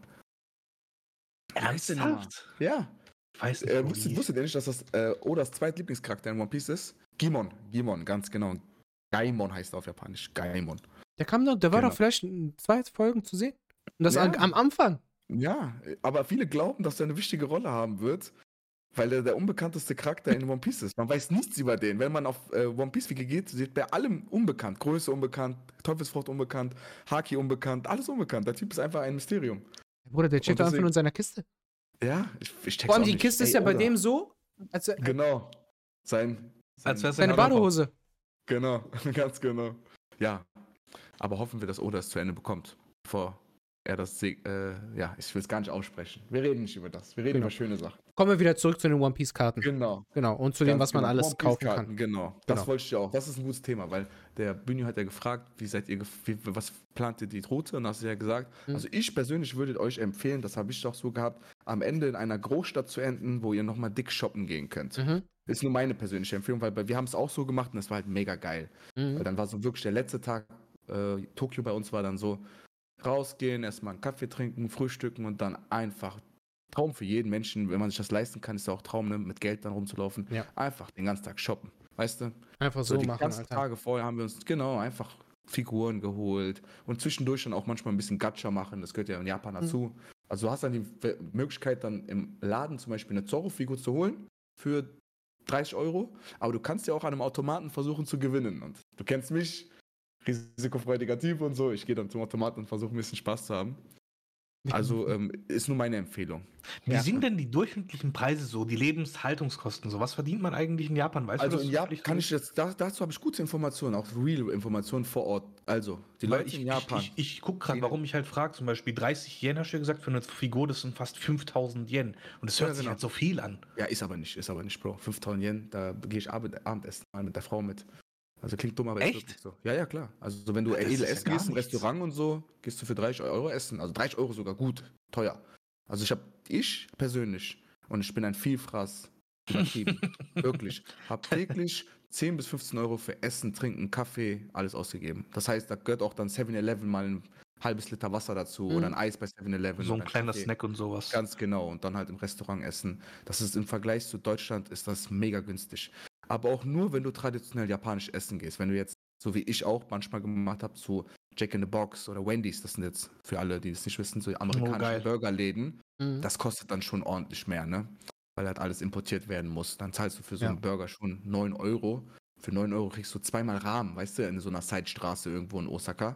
Wie heißt der nochmal? Ernsthaft? Ja. Ich weiß nicht. Äh, wusstet, wie- wusstet ihr nicht, dass das äh, Odas zweitlieblingscharakter in One Piece ist? Gimon. Gimon, ganz genau. Gaimon heißt er auf Japanisch. Gaimon. Der kam doch, der war Genau. doch vielleicht in zwei Folgen zu sehen. Und das Ja. am Anfang. Ja, aber viele glauben, dass er eine wichtige Rolle haben wird, weil er der unbekannteste Charakter in One Piece ist. Man weiß nichts über den. Wenn man auf äh, One Piece Wiki geht, sieht bei allem unbekannt. Größe unbekannt, Teufelsfrucht unbekannt, Haki unbekannt, alles unbekannt. Der Typ ist einfach ein Mysterium. Bruder, der chillt einfach nur in seiner Kiste. Ja, ich, ich check's Vor allem die nicht. Kiste ist Ey, ja bei Oda. dem so, als er, Genau. Sein. Als wär's seine. Badehose. Genau, ganz genau. Ja, aber hoffen wir, dass Oda es zu Ende bekommt, bevor er das, äh, ja, ich will es gar nicht aussprechen. Wir reden nicht über das, wir reden Genau. über schöne Sachen. Kommen wir wieder zurück zu den One Piece Karten. Genau. Genau. Und zu dem, was man genau. alles One Piece kaufen kann. Genau, das Genau. wollte ich ja auch. Das ist ein gutes Thema, weil der Bühne hat ja gefragt, wie seid ihr, wie, was plant ihr die Route? Und hast du ja gesagt, Mhm. also ich persönlich würde euch empfehlen, das habe ich doch so gehabt, am Ende in einer Großstadt zu enden, wo ihr nochmal dick shoppen gehen könnt. Mhm. Ist nur meine persönliche Empfehlung, weil wir haben es auch so gemacht und es war halt mega geil. Weil Mhm. dann war so wirklich der letzte Tag, äh, Tokio bei uns war dann so, rausgehen, erstmal einen Kaffee trinken, frühstücken und dann einfach Traum für jeden Menschen, wenn man sich das leisten kann, ist ja auch Traum, ne, mit Geld dann rumzulaufen. Ja. Einfach den ganzen Tag shoppen, weißt du? Einfach so, die machen, ganzen Alter. Tage vorher haben wir uns, genau, einfach Figuren geholt und zwischendurch dann auch manchmal ein bisschen Gacha machen, das gehört ja in Japan Mhm. dazu. Also du hast dann die Möglichkeit dann im Laden zum Beispiel eine Zorro-Figur zu holen für 30 Euro, aber du kannst ja auch an einem Automaten versuchen zu gewinnen und du kennst mich, risikofreudiger Typ und so, ich gehe dann zum Automaten und versuche ein bisschen Spaß zu haben. Also ähm, ist nur meine Empfehlung. Wie Ja. sind denn die durchschnittlichen Preise so, die Lebenshaltungskosten so? Was verdient man eigentlich in Japan? Weißt Also du das in Japan kann ich jetzt, da, dazu habe ich gute Informationen, auch real Informationen vor Ort. Also, die Weil Leute ich, in Japan. Ich, ich, ich gucke gerade, warum ich halt frage, zum Beispiel 30 Yen hast du ja gesagt, für eine Figur, das sind fast 5000 Yen. Und das Ja, hört sich genau. halt so viel an. Ja, ist aber nicht, ist aber nicht, Bro. 5000 Yen, da gehe ich Abend, Abendessen mal mit der Frau mit. Also klingt dumm, aber ist Echt? wirklich so. Ja, ja, klar. Also so, wenn du Ja, edel ist ja gehst im. Restaurant und so, gehst du für 30 Euro essen. Also 30 Euro sogar gut, teuer. Also ich habe, ich persönlich, und ich bin ein Vielfraß, wirklich, habe täglich 10 bis 15 Euro für Essen, Trinken, Kaffee, alles ausgegeben. Das heißt, da gehört auch dann 7-Eleven mal ein halbes Liter Wasser dazu Mhm. oder ein Eis bei 7-Eleven. So ein kleiner Kaffee. Snack und sowas. Ganz genau. Und dann halt im Restaurant essen. Das ist im Vergleich zu Deutschland ist das mega günstig. Aber auch nur, wenn du traditionell japanisch essen gehst. Wenn du jetzt, so wie ich auch manchmal gemacht habe, zu Jack in the Box oder Wendy's, das sind jetzt für alle, die es nicht wissen, so geil. amerikanische Burgerläden. Mhm. Das kostet dann schon ordentlich mehr, ne? Weil halt alles importiert werden muss. Dann zahlst du für so Ja. einen Burger schon 9 Euro. Für 9 Euro kriegst du zweimal Rahmen, weißt du, in so einer Seitstraße irgendwo in Osaka.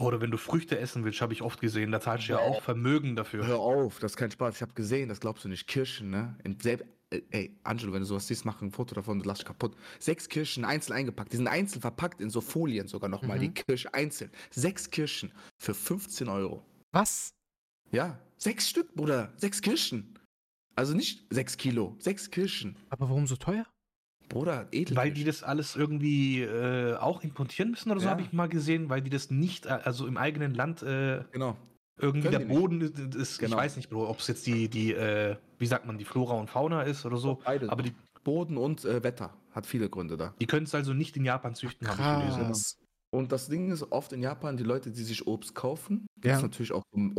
Oder wenn du Früchte essen willst, habe ich oft gesehen, da zahlst du ja auch Vermögen dafür. Hör auf, das ist kein Spaß. Ich habe gesehen, das glaubst du nicht. Kirschen, ne? In selb äh, ey, Angelo, wenn du sowas siehst, mach ein Foto davon, du lass dich kaputt. Sechs Kirschen einzeln eingepackt. Die sind einzeln verpackt in so Folien sogar nochmal. Mhm. Die Kirsche einzeln. Sechs Kirschen für 15 Euro. Was? Ja, sechs Stück, Bruder. Sechs Kirschen. Also nicht sechs Kilo, sechs Kirschen. Aber warum so teuer? Bruder, edel. Weil die das alles irgendwie äh, auch importieren müssen oder so, Ja. habe ich mal gesehen, weil die das nicht, äh, also im eigenen Land äh, Genau. Irgendwie der die nicht. Boden ist, Genau. ich weiß nicht, ob es jetzt die, die, äh, wie sagt man, die Flora und Fauna ist oder so, Beide. aber die, Boden und äh, Wetter hat viele Gründe da. die können es also nicht in Japan züchten, habe ich gelesen. Krass. Und das Ding ist, oft in Japan, die Leute, die sich Obst kaufen, Ja. gibt es natürlich auch im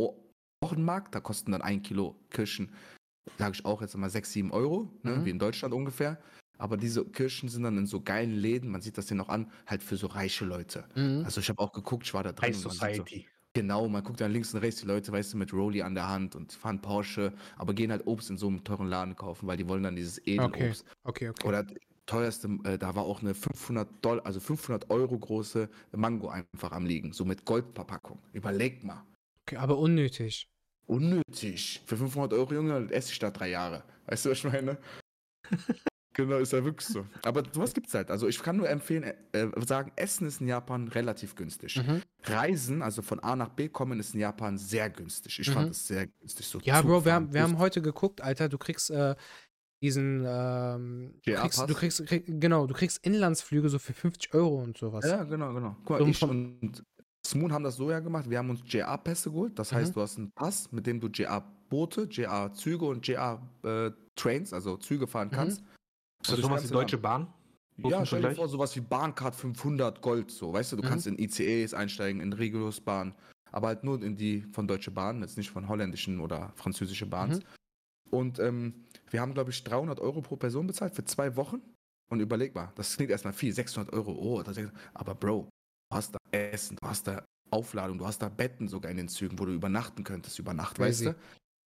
Wochenmarkt, da kosten dann ein Kilo Kirschen, sage ich auch jetzt mal 6, 7 Euro, ne, Mhm. wie in Deutschland ungefähr. Aber diese Kirschen sind dann in so geilen Läden, man sieht das denen auch an, halt für so reiche Leute. Mhm. Also ich habe auch geguckt, ich war da drin. High Society. Genau, man guckt dann links und rechts die Leute, weißt du, mit Rolli an der Hand und fahren Porsche, aber gehen halt Obst in so einem teuren Laden kaufen, weil die wollen dann dieses Edelobst. Okay, okay. Oder teuerste, äh, da war auch eine 500 Dollar, also 500 Euro große Mango einfach am liegen, so mit Goldverpackung. Überleg mal. okay. Aber unnötig. Unnötig. Für 500 Euro, Junge, esse ich da drei Jahre. Weißt du, was ich meine? genau, ist ja wirklich so. Aber sowas gibt's halt. Also ich kann nur empfehlen, äh, äh, sagen, Essen ist in Japan relativ günstig. Mhm. Reisen, also von A nach B kommen, ist in Japan sehr günstig. Ich Mhm. fand es sehr günstig. So Ja, Bro, wir haben, wir haben heute geguckt, Alter, du kriegst äh, diesen, ähm, du kriegst, du kriegst, krieg, genau, du kriegst Inlandsflüge so für 50 Euro und sowas. Ja, genau, genau. Guck So mal, ich vom- und Smoon haben das so ja gemacht. Wir haben uns JA-Pässe geholt. Das heißt, Mhm. du hast einen Pass, mit dem du JA-Boote, JA-Züge und JA-Trains, also Züge fahren Mhm. Ist das durchs sowas wie Deutsche. Bahn? So Ja, stell dir vor, sowas wie Bahncard 500 Gold, so, weißt du, du Mhm. kannst in ICEs einsteigen, in Regulusbahn, aber halt nur in die von Deutsche Bahn, jetzt nicht von holländischen oder französische Bahns. Mhm. Und ähm, wir haben, glaube ich, 300 Euro pro Person bezahlt für zwei Wochen. Und überleg mal, das klingt erstmal viel, 600 Euro, oh, aber Bro, du hast da Essen, du hast da Aufladung, du hast da Betten sogar in den Zügen, wo du übernachten könntest über Nacht, Crazy. weißt du?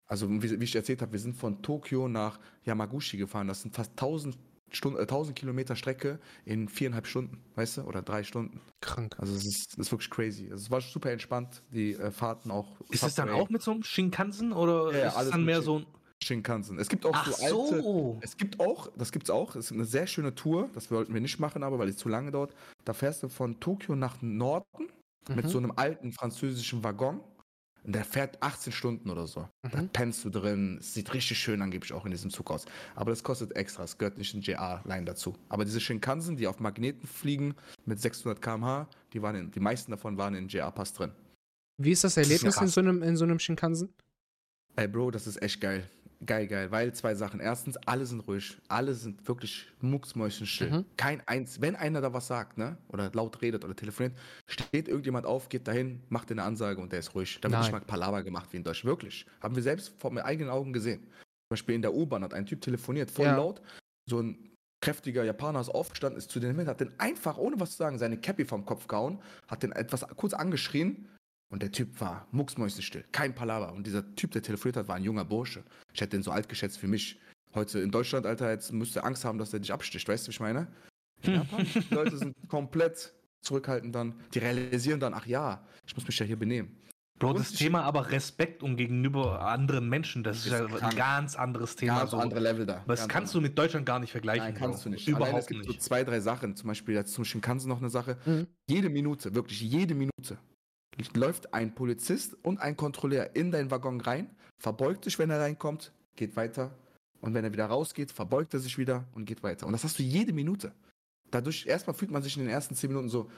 Also wie, wie ich erzählt habe, wir sind von Tokio nach Yamaguchi gefahren, das sind fast 1000, Stunden, äh, 1000 Kilometer Strecke in viereinhalb Stunden, weißt du, oder drei Stunden. Krank. Also es ist, ist wirklich crazy. Also es war super entspannt, die äh, Fahrten auch. Ist das dann auch mit so einem Shinkansen oder Ja, ist es dann mit mehr so ein. Shinkansen. Es gibt auch Ach so alte, so! es gibt auch, das gibt's auch, es ist eine sehr schöne Tour, das wollten wir nicht machen, aber weil es zu lange dauert. Da fährst du von Tokio nach Norden mit Mhm. so einem alten französischen Waggon. Und der fährt 18 Stunden oder so. Da Mhm. pennst du drin. Es sieht richtig schön angeblich auch in diesem Zug aus. Aber das kostet extra. Es gehört nicht ein JR-Line dazu. Aber diese Shinkansen, die auf Magneten fliegen mit 600 km/h, die, waren in, die meisten davon waren in JR-Pass drin. Wie ist das ist Erlebnis in krass. so einem, in so einem Shinkansen? Ey, Bro, das ist echt geil. Geil, geil. Weil zwei Sachen. Erstens, alle sind ruhig. Alle sind wirklich mucksmäuschenstill. Mhm. Kein eins. Wenn einer da was sagt, ne? Oder laut redet oder telefoniert, steht irgendjemand auf, geht dahin, macht eine Ansage und der ist ruhig. Da wird nicht mal Palaver gemacht wie in Deutschland. Wirklich. Haben wir selbst vor meinen eigenen Augen gesehen. Zum Beispiel in der U-Bahn hat ein Typ telefoniert, voll Ja. laut. So ein kräftiger Japaner ist aufgestanden, ist zu den hin, hat den einfach, ohne was zu sagen, seine Cappy vom Kopf gehauen, hat den etwas kurz angeschrien und der Typ war mucksmäuschenstill, kein Palaver. Und dieser Typ, der telefoniert hat, war ein junger Bursche. Ich hätte den so alt geschätzt wie mich. Heute in Deutschland, Alter, jetzt müsste Angst haben, dass der dich absticht, weißt du, wie ich meine? In Japan, die Leute sind komplett zurückhaltend dann. Die realisieren dann, ach ja, ich muss mich ja hier benehmen. Bro, Und das Thema aber Respekt um gegenüber anderen Menschen, das ist, Ist ja ein ganz anderes Thema. Ganz so. andere Level da. Das kannst du mit Deutschland gar nicht vergleichen. Nein, kannst du nicht. Alleine, es Überhaupt gibt so nicht. zwei, drei Sachen. Zum Beispiel zum Shinkansen noch eine Sache. Mhm. Jede Minute, wirklich jede Minute, läuft ein Polizist und ein Kontrolleur in deinen Waggon rein, verbeugt sich, wenn er reinkommt, geht weiter. Und wenn er wieder rausgeht, verbeugt er sich wieder und geht weiter. Und das hast du jede Minute. Dadurch, erstmal fühlt man sich in den ersten zehn Minuten so,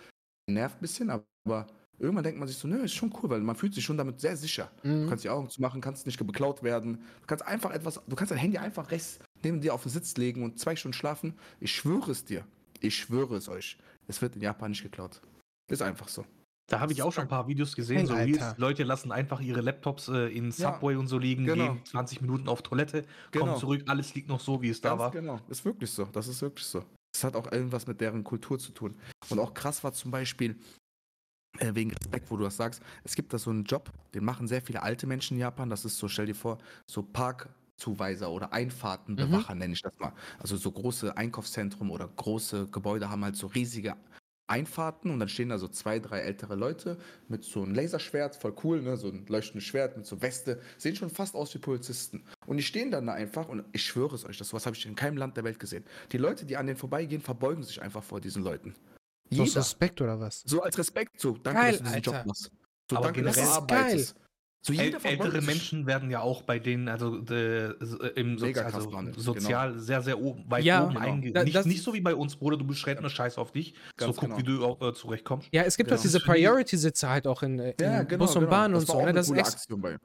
nervt ein bisschen, aber irgendwann denkt man sich so, nö, ist schon cool, weil man fühlt sich schon damit sehr sicher. Du Mhm. kannst die Augen zumachen, kannst nicht beklaut werden. Du kannst einfach etwas, du kannst dein Handy einfach rechts neben dir auf den Sitz legen und zwei Stunden schlafen. Ich schwöre es dir. Ich schwöre es euch. Es wird in Japan nicht geklaut. Ist einfach so. Da habe ich auch schon ein paar Videos gesehen, so Reels. Leute lassen einfach ihre Laptops äh, in Ja, Subway und so liegen, genau. gehen 20 Minuten auf Toilette, kommen Genau. zurück, alles liegt noch so, wie es da Ganz war. genau. Ist wirklich so. Das ist wirklich so. Das hat auch irgendwas mit deren Kultur zu tun. Und auch krass war zum Beispiel, äh, wegen Respekt, wo du das sagst, es gibt da so einen Job, den machen sehr viele alte Menschen in Japan. Das ist so, stell dir vor, so Parkzuweiser oder Einfahrtenbewacher, nenne ich das mal. Also so große Einkaufszentrum oder große Gebäude haben halt so riesige Einfahrten und dann stehen da so zwei, drei ältere Leute mit so einem Laserschwert, voll cool, ne? so ein leuchtendes Schwert mit so Weste, sehen schon fast aus wie Polizisten. Und die stehen dann da einfach und ich schwöre es euch, das sowas habe ich in keinem Land der Welt gesehen. Die Leute, die an denen vorbeigehen, verbeugen sich einfach vor diesen Leuten. So Jeder. Suspekt oder was? So als Respekt, so danke, Geil, dass du diesen Alter. Job machst. So Aber danke, dass du generell- arbeitest. So Äl ältere. Menschen werden ja auch bei denen, also so- äh, im Sozi also sozial sehr, sehr oben, weit Ja, oben genau. einge... Da- nicht, nicht so wie bei uns, Bruder, du bist nur Scheiß auf dich. Ganz so guck, genau. wie du auch äh, zurechtkommst. Ja, es gibt Genau. diese Priority-Sitze halt auch in, in Ja, genau, Bus und genau. Bahn und so. auch Ne? eine Das ist coole echt, Aktion bei.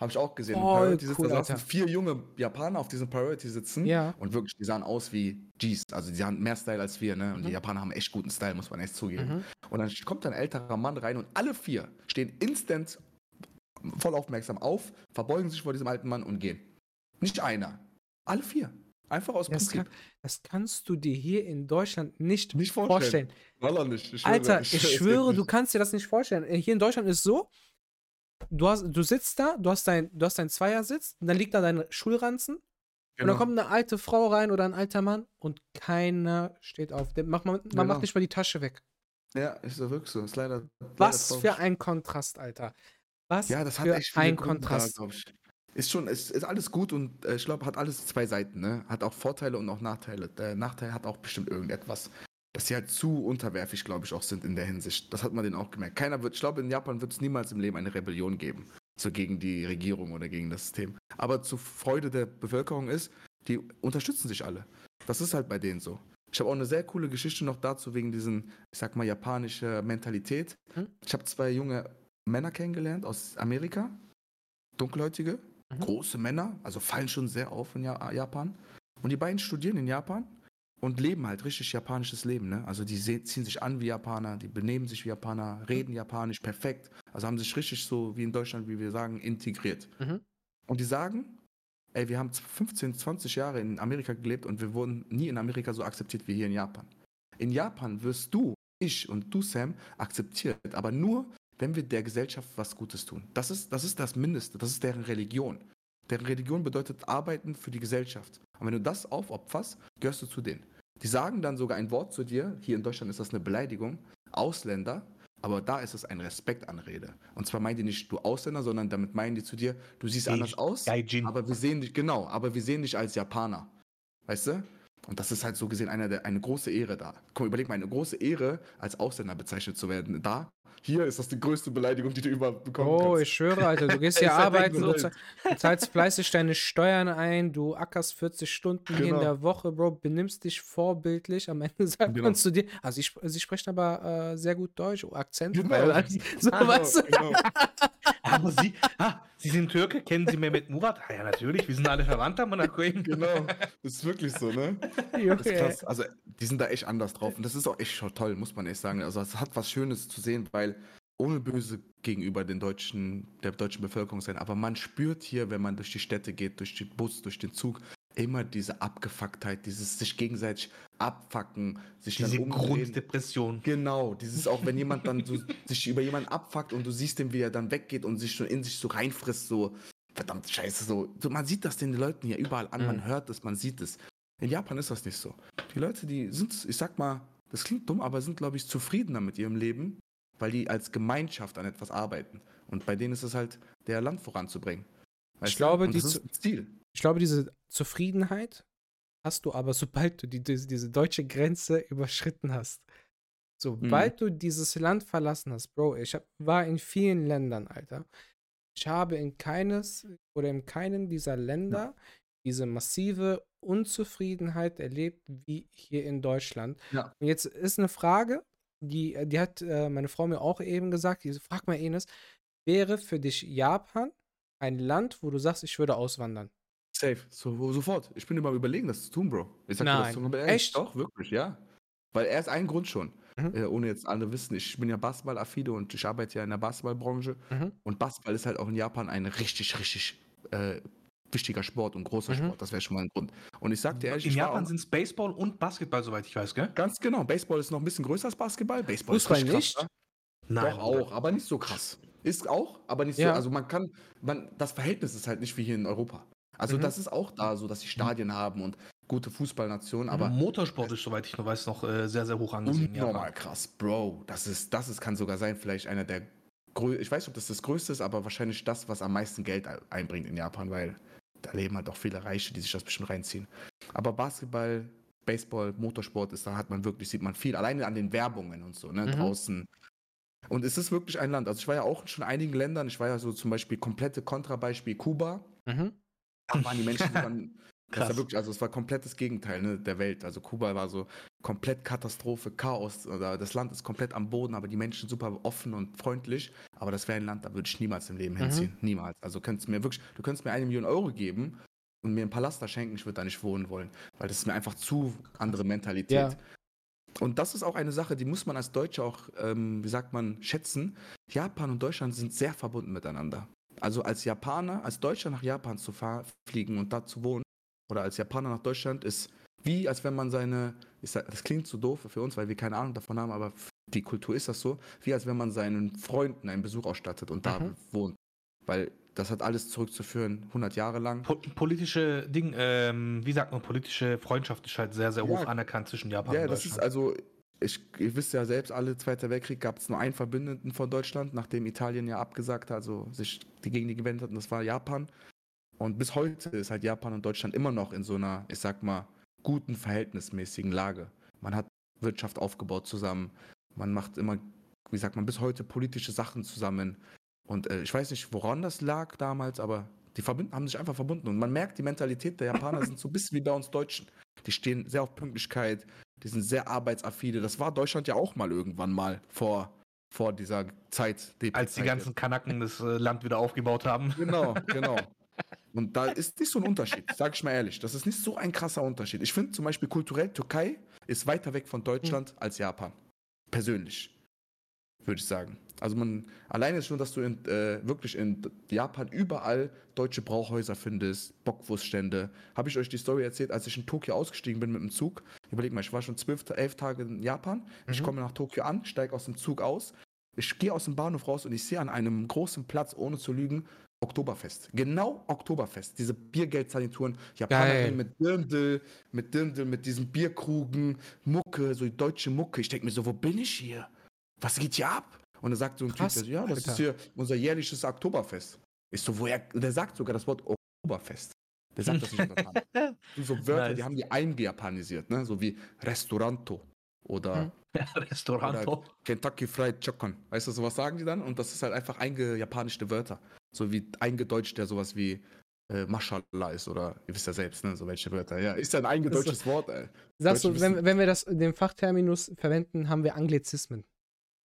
Habe ich auch gesehen. Voll Priority cool, da saßen Alter. vier junge Japaner auf diesem Priority sitzen. Ja. Und wirklich, die sahen aus wie Gs. Also die haben mehr Style als wir, ne? Und die Japaner haben echt guten Style, muss man echt zugeben. Mhm. Und dann kommt ein älterer Mann rein und alle vier stehen instant voll aufmerksam auf, verbeugen sich vor diesem alten Mann und gehen. Nicht einer. Alle vier. Einfach aus das, Prinzip. kann, das kannst du dir hier in Deutschland nicht, Nicht vorstellen. vorstellen. Nicht. Ich schwöre, Alter, ich es geht schwöre, du kannst dir das nicht vorstellen. Äh, Hier in Deutschland ist so, du, hast, du sitzt da, du hast dein, du hast deinen Zweiersitz, und dann liegt da dein Schulranzen und Genau. dann kommt eine alte Frau rein oder ein alter Mann und keiner steht auf. Der macht, man man Genau. macht nicht mal die Tasche weg. Ja, ist so wirklich so. Ist leider. leider Was traurig. für ein Kontrast, Alter. Was Ja, das hat für echt viele ein Gründe da, Kontrast. ich. Ist schon, ist, ist alles gut und äh, ich glaube, hat alles zwei Seiten, ne? Hat auch Vorteile und auch Nachteile. Der Nachteil hat auch bestimmt irgendetwas, dass sie halt zu unterwerfig, glaube ich, auch sind in der Hinsicht. Das hat man denen auch gemerkt. Keiner wird, ich glaube, in Japan wird es niemals im Leben eine Rebellion geben. So gegen die Regierung oder gegen das System. Aber zur Freude der Bevölkerung ist, die unterstützen sich alle. Das ist halt bei denen so. Ich habe auch eine sehr coole Geschichte noch dazu, wegen diesen, ich sag mal, japanischer Mentalität. Hm? Ich habe zwei junge Männer kennengelernt aus Amerika, dunkelhäutige, Mhm. große Männer, also fallen schon sehr auf in ja Japan. Und die beiden studieren in Japan und leben halt richtig japanisches Leben. Ne? Also die ziehen sich an wie Japaner, die benehmen sich wie Japaner, reden japanisch perfekt. Also haben sich richtig so wie in Deutschland, wie wir sagen, integriert. Mhm. Und die sagen, ey, wir haben 15, 20 Jahre in Amerika gelebt und wir wurden nie in Amerika so akzeptiert wie hier in Japan. In Japan wirst du, ich und du, Sam, akzeptiert, aber nur, wenn wir der Gesellschaft was Gutes tun. Das ist, das ist das Mindeste, das ist deren Religion. Deren Religion bedeutet arbeiten für die Gesellschaft. Und wenn du das aufopferst, gehörst du zu denen. Die sagen dann sogar ein Wort zu dir, hier in Deutschland ist das eine Beleidigung, Ausländer, aber da ist es eine Respektanrede. Und zwar meinen die nicht du Ausländer, sondern damit meinen die zu dir, du siehst Ey, anders aus, Gaijin. aber wir sehen dich, genau, aber wir sehen dich als Japaner. Weißt du? Und das ist halt so gesehen eine, eine große Ehre da. Komm, überleg mal, eine große Ehre, als Ausländer bezeichnet zu werden. Da, hier ist das die größte Beleidigung, die du überhaupt bekommen Oh, kannst. ich schwöre, Alter, du gehst hier arbeiten, du, echt zahl- du zahlst fleißig deine Steuern ein, du ackerst 40 Stunden hier in Genau. der Woche, Bro, benimmst dich vorbildlich. Am Ende sagt Genau. man zu dir, also sie, sp- sie sprechen aber äh, sehr gut Deutsch, oh, Akzent. Genau. so, Genau, weißt du? genau. Aber Sie, ah, Sie sind Türke, kennen Sie Mehmet Murat? Ah, ja, natürlich, wir sind alle verwandt am Monaco. genau. Das ist wirklich so, ne? Junge, Das ist krass. Also, die sind da echt anders drauf. Und das ist auch echt schon toll, muss man echt sagen. Also, es hat was Schönes zu sehen, weil ohne böse gegenüber den deutschen, der deutschen Bevölkerung sein. Aber man spürt hier, wenn man durch die Städte geht, durch den Bus, durch den Zug, immer diese Abgefucktheit, dieses sich gegenseitig abfacken, sich Diese dann umdrehen. Grunddepression. Genau, dieses auch, wenn jemand dann so sich über jemanden abfuckt und du siehst ihn, wie er dann weggeht und sich schon in sich so reinfrisst, so verdammt scheiße, so. so man sieht das den Leuten hier überall an, man Mhm. hört es, man sieht es. In Japan ist das nicht so. Die Leute, die sind, ich sag mal, das klingt dumm, aber sind, glaube ich, zufriedener mit ihrem Leben, weil die als Gemeinschaft an etwas arbeiten. Und bei denen ist es halt, der Land voranzubringen. Weißt du? glaube, die Ziel. Ich glaube, diese Zufriedenheit hast du aber, sobald du die, diese, diese deutsche Grenze überschritten hast. Sobald du dieses Land verlassen hast, Bro, ich hab, war in vielen Ländern, Alter. Ich habe in keines oder in keinem dieser Länder diese massive Unzufriedenheit erlebt wie hier in Deutschland. Ja. Und jetzt ist eine Frage, die, die hat äh, meine Frau mir auch eben gesagt, die frag mal Enes, wäre für dich Japan ein Land, wo du sagst, ich würde auswandern? Safe, so, sofort. Ich bin immer überlegen, das zu tun, Bro. Ich sag dir Nein. das zum Beispiel ehrlich. Echt? Doch, wirklich, ja. Weil er ist ein Grund schon. Mhm. äh, ohne jetzt alle wissen, ich bin ja Basketball-affide und ich arbeite ja in der Basketballbranche. Mhm. Und Basketball ist halt auch in Japan ein richtig, richtig äh, wichtiger Sport und großer Mhm. Sport. Das wäre schon mal ein Grund. Und ich sag dir ehrlich, In ich Japan sind es Baseball und Basketball, soweit ich weiß, gell? ganz genau, Baseball ist noch ein bisschen größer als Basketball. Baseball Fußball ist nicht? krass, Nein, ne? Doch auch, aber nicht so krass. Ist auch, aber nicht Ja. so. Also man kann, man, das Verhältnis ist halt nicht wie hier in Europa. Also Mhm. das ist auch da so, dass sie Stadien haben und gute Fußballnationen, aber Motorsport ist, soweit ich noch weiß, noch äh, sehr, sehr hoch angesehen. Japan. unnormal krass, Bro. Das ist, das ist, kann sogar sein, vielleicht einer der größten, ich weiß nicht, ob das das Größte ist, aber wahrscheinlich das, was am meisten Geld ein- einbringt in Japan, weil da leben halt auch viele Reiche, die sich das bestimmt reinziehen. Aber Basketball, Baseball, Motorsport ist, da hat man wirklich, sieht man viel, alleine an den Werbungen und so, ne, Mhm. draußen. Und es ist wirklich ein Land. Also ich war ja auch schon in einigen Ländern, ich war ja so zum Beispiel komplette Kontrabeispiel Kuba. Mhm. Da waren die Menschen, waren, das war wirklich, also es war komplettes Gegenteil ne, der Welt. Also Kuba war so komplett Katastrophe, Chaos. Oder das Land ist komplett am Boden, aber die Menschen super offen und freundlich. Aber das wäre ein Land, da würde ich niemals im Leben Mhm. hinziehen. Niemals. Also könntest du mir wirklich, du könntest mir eine Million Euro geben und mir einen Palast da schenken, ich würde da nicht wohnen wollen. Weil das ist mir einfach zu andere Mentalität. Ja. Und das ist auch eine Sache, die muss man als Deutscher auch, ähm, wie sagt man, schätzen. Japan und Deutschland sind sehr verbunden miteinander. Also als Japaner, als Deutscher nach Japan zu fliegen und da zu wohnen, oder als Japaner nach Deutschland, ist wie, als wenn man seine, sag, das klingt so doof für uns, weil wir keine Ahnung davon haben, aber die Kultur ist das so, wie als wenn man seinen Freunden einen Besuch ausstattet und da Mhm. wohnt. Weil das hat alles zurückzuführen, 100 Jahre lang. Po politische Ding, ähm, wie sagt man, politische Freundschaft ist halt sehr, sehr hoch Ja. anerkannt zwischen Japan Ja, und das Deutschland. ist also, ich, ihr wisst ja selbst, alle Zweiter Weltkrieg gab es nur einen Verbündeten von Deutschland, nachdem Italien ja abgesagt hat, also sich die gegen die gewendet hat, und das war Japan. Und bis heute ist halt Japan und Deutschland immer noch in so einer, ich sag mal, guten, verhältnismäßigen Lage. Man hat Wirtschaft aufgebaut zusammen, man macht immer, wie sagt man, bis heute politische Sachen zusammen. Und äh, ich weiß nicht, woran das lag damals, aber die haben sich einfach verbunden. Und man merkt, die Mentalität der Japaner sind so ein bisschen wie bei uns Deutschen. Die stehen sehr auf Pünktlichkeit, die sind sehr arbeitsaffide. Das war Deutschland ja auch mal irgendwann mal vor, vor dieser Zeit. Als die Zeit ganzen Kanaken das äh, Land wieder aufgebaut haben. Genau, genau. Und da ist nicht so ein Unterschied, sag ich mal ehrlich. Das ist nicht so ein krasser Unterschied. Ich finde zum Beispiel kulturell, Türkei ist weiter weg von Deutschland als Japan. Persönlich. Würde ich sagen. Also man, alleine schon, dass du in, äh, wirklich in Japan überall deutsche Brauchhäuser findest, Bockwurststände. Habe ich euch die Story erzählt, als ich in Tokio ausgestiegen bin mit dem Zug? Überleg mal, ich war schon zwölf, elf Tage in Japan. Ich Mhm. komme nach Tokio an, steige aus dem Zug aus. Ich gehe aus dem Bahnhof raus und ich sehe an einem großen Platz, ohne zu lügen, Oktoberfest. Genau Oktoberfest. Diese Biergeldsanituren, Japaner mit Dirndl, mit Dirndl, mit diesen Bierkrugen, Mucke, so die deutsche Mucke. Ich denke mir so, wo bin ich hier? Was geht hier ab? Und er sagt so ein Krass, Typ, der ja, das Alter. ist hier unser jährliches Oktoberfest. Ich so, woher? Der sagt sogar das Wort Oktoberfest. Der sagt das nicht. Das sind so Wörter, Nice. die haben die eingejapanisiert, ne? So wie Restauranto oder Mhm. Restaurant. Oder- Kentucky Fried Chicken. Weißt du, sowas sagen die dann? Und das ist halt einfach eingejapanischte Wörter. So wie eingedeutscht, der sowas wie äh, Mashallah ist oder ihr wisst ja selbst, ne? So welche Wörter. Ja, ist ja ein eingedeutschtes Wort, ey. Sagst du, Deutsche wenn, wissen- wenn wir das, den Fachterminus verwenden, haben wir Anglizismen.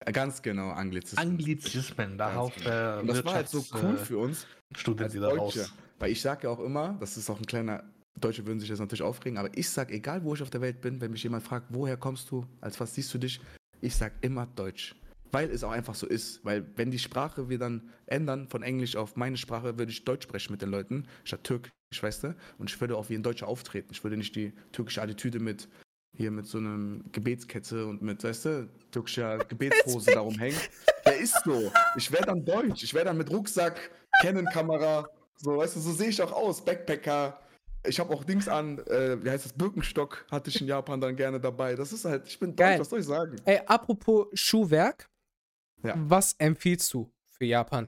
Äh, Ganz genau. Anglizismen, da Ganz haut genau. Und das war halt so cool für uns, als wieder Deutsche. raus. Weil ich sage ja auch immer, das ist auch ein kleiner, Deutsche würden sich jetzt natürlich aufregen, aber ich sag, egal wo ich auf der Welt bin, wenn mich jemand fragt, woher kommst du, als was siehst du dich, ich sag immer Deutsch. Weil es auch einfach so ist. Weil wenn die Sprache wir dann ändern von Englisch auf meine Sprache, würde ich Deutsch sprechen mit den Leuten, statt Türkisch, weißt du? Und ich würde auch wie ein Deutscher auftreten. Ich würde nicht die türkische Attitüde mit hier mit so einem Gebetskette und mit, weißt du, türkischer Gebetshose darum hängen. Der ist so. Ich wäre dann Deutsch. Ich wäre dann mit Rucksack, Canon-Kamera, so, weißt du, so sehe ich auch aus. Backpacker. Ich habe auch Dings an, äh, wie heißt das, Birkenstock hatte ich in Japan dann gerne dabei. Das ist halt, ich bin Geil. Deutsch, was soll ich sagen? Ey, apropos Schuhwerk, Ja. was empfiehlst du für Japan?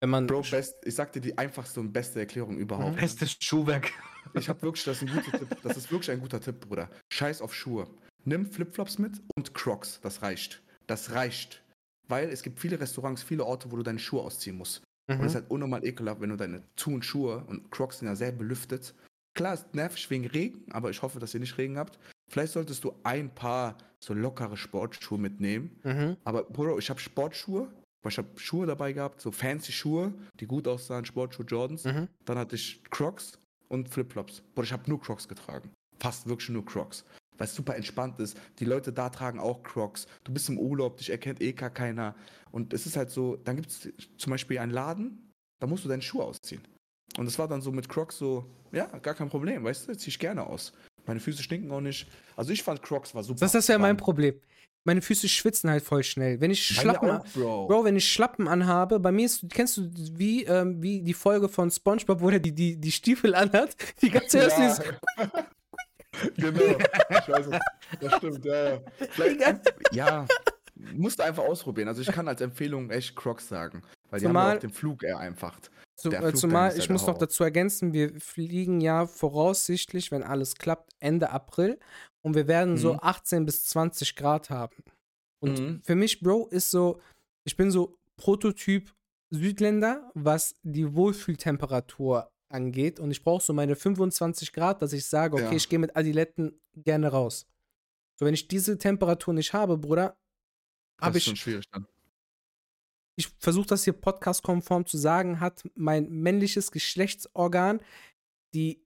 Wenn man. Bro, best, ich sag dir die einfachste und beste Erklärung überhaupt. Bestes Schuhwerk. Ich habe wirklich, das ist ein guter Tipp. Das ist wirklich ein guter Tipp, Bruder. Scheiß auf Schuhe. Nimm Flipflops mit und Crocs. Das reicht. Das reicht. Weil es gibt viele Restaurants, viele Orte, wo du deine Schuhe ausziehen musst. Und es Mhm. ist halt unnormal ekelhaft, wenn du deine Schuhe und Schuhe und Crocs sind ja sehr belüftet. Klar, ist nervig wegen Regen, aber ich hoffe, dass ihr nicht Regen habt. Vielleicht solltest du ein paar so lockere Sportschuhe mitnehmen. Mhm. Aber Bro, ich habe Sportschuhe, weil ich habe Schuhe dabei gehabt, so fancy Schuhe, die gut aussahen, Sportschuhe Jordans. Mhm. Dann hatte ich Crocs und Flipflops. Boah, ich habe nur Crocs getragen. Fast wirklich nur Crocs. weil es super entspannt ist. Die Leute da tragen auch Crocs. Du bist im Urlaub, dich erkennt eh gar keiner. Und es ist halt so, dann gibt es zum Beispiel einen Laden, da musst du deine Schuhe ausziehen. Und es war dann so mit Crocs so, ja, gar kein Problem, weißt du, zieh ich gerne aus. Meine Füße stinken auch nicht. Also ich fand Crocs war super. Das ist ja mein. Problem. Meine Füße schwitzen halt voll schnell. Wenn ich Schlappen, auch, Bro. Bro, wenn ich Schlappen anhabe, bei mir ist, kennst du wie, ähm, wie die Folge von SpongeBob, wo der die, die, die Stiefel anhat? Die ganze Ja. dieses, genau. Ich weiß es. Das stimmt, ja, ja. Vielleicht, ja, musst du einfach ausprobieren. Also ich kann als Empfehlung echt Crocs sagen. Weil die haben Zumal- ja auch den Flug eher einfacht. Zu, äh, zumal, ich ja muss noch dazu ergänzen, wir fliegen ja voraussichtlich, wenn alles klappt, Ende April und wir werden so Mhm. 18 bis 20 Grad haben. Und Mhm. für mich, Bro, ist so, ich bin so Prototyp Südländer, was die Wohlfühltemperatur angeht und ich brauche so meine 25 Grad, dass ich sage, okay, Ja. ich gehe mit Adiletten gerne raus. So, wenn ich diese Temperatur nicht habe, Bruder, habe ist ich schon schwierig dann. Ich versuche das hier podcast-konform zu sagen, hat mein männliches Geschlechtsorgan die,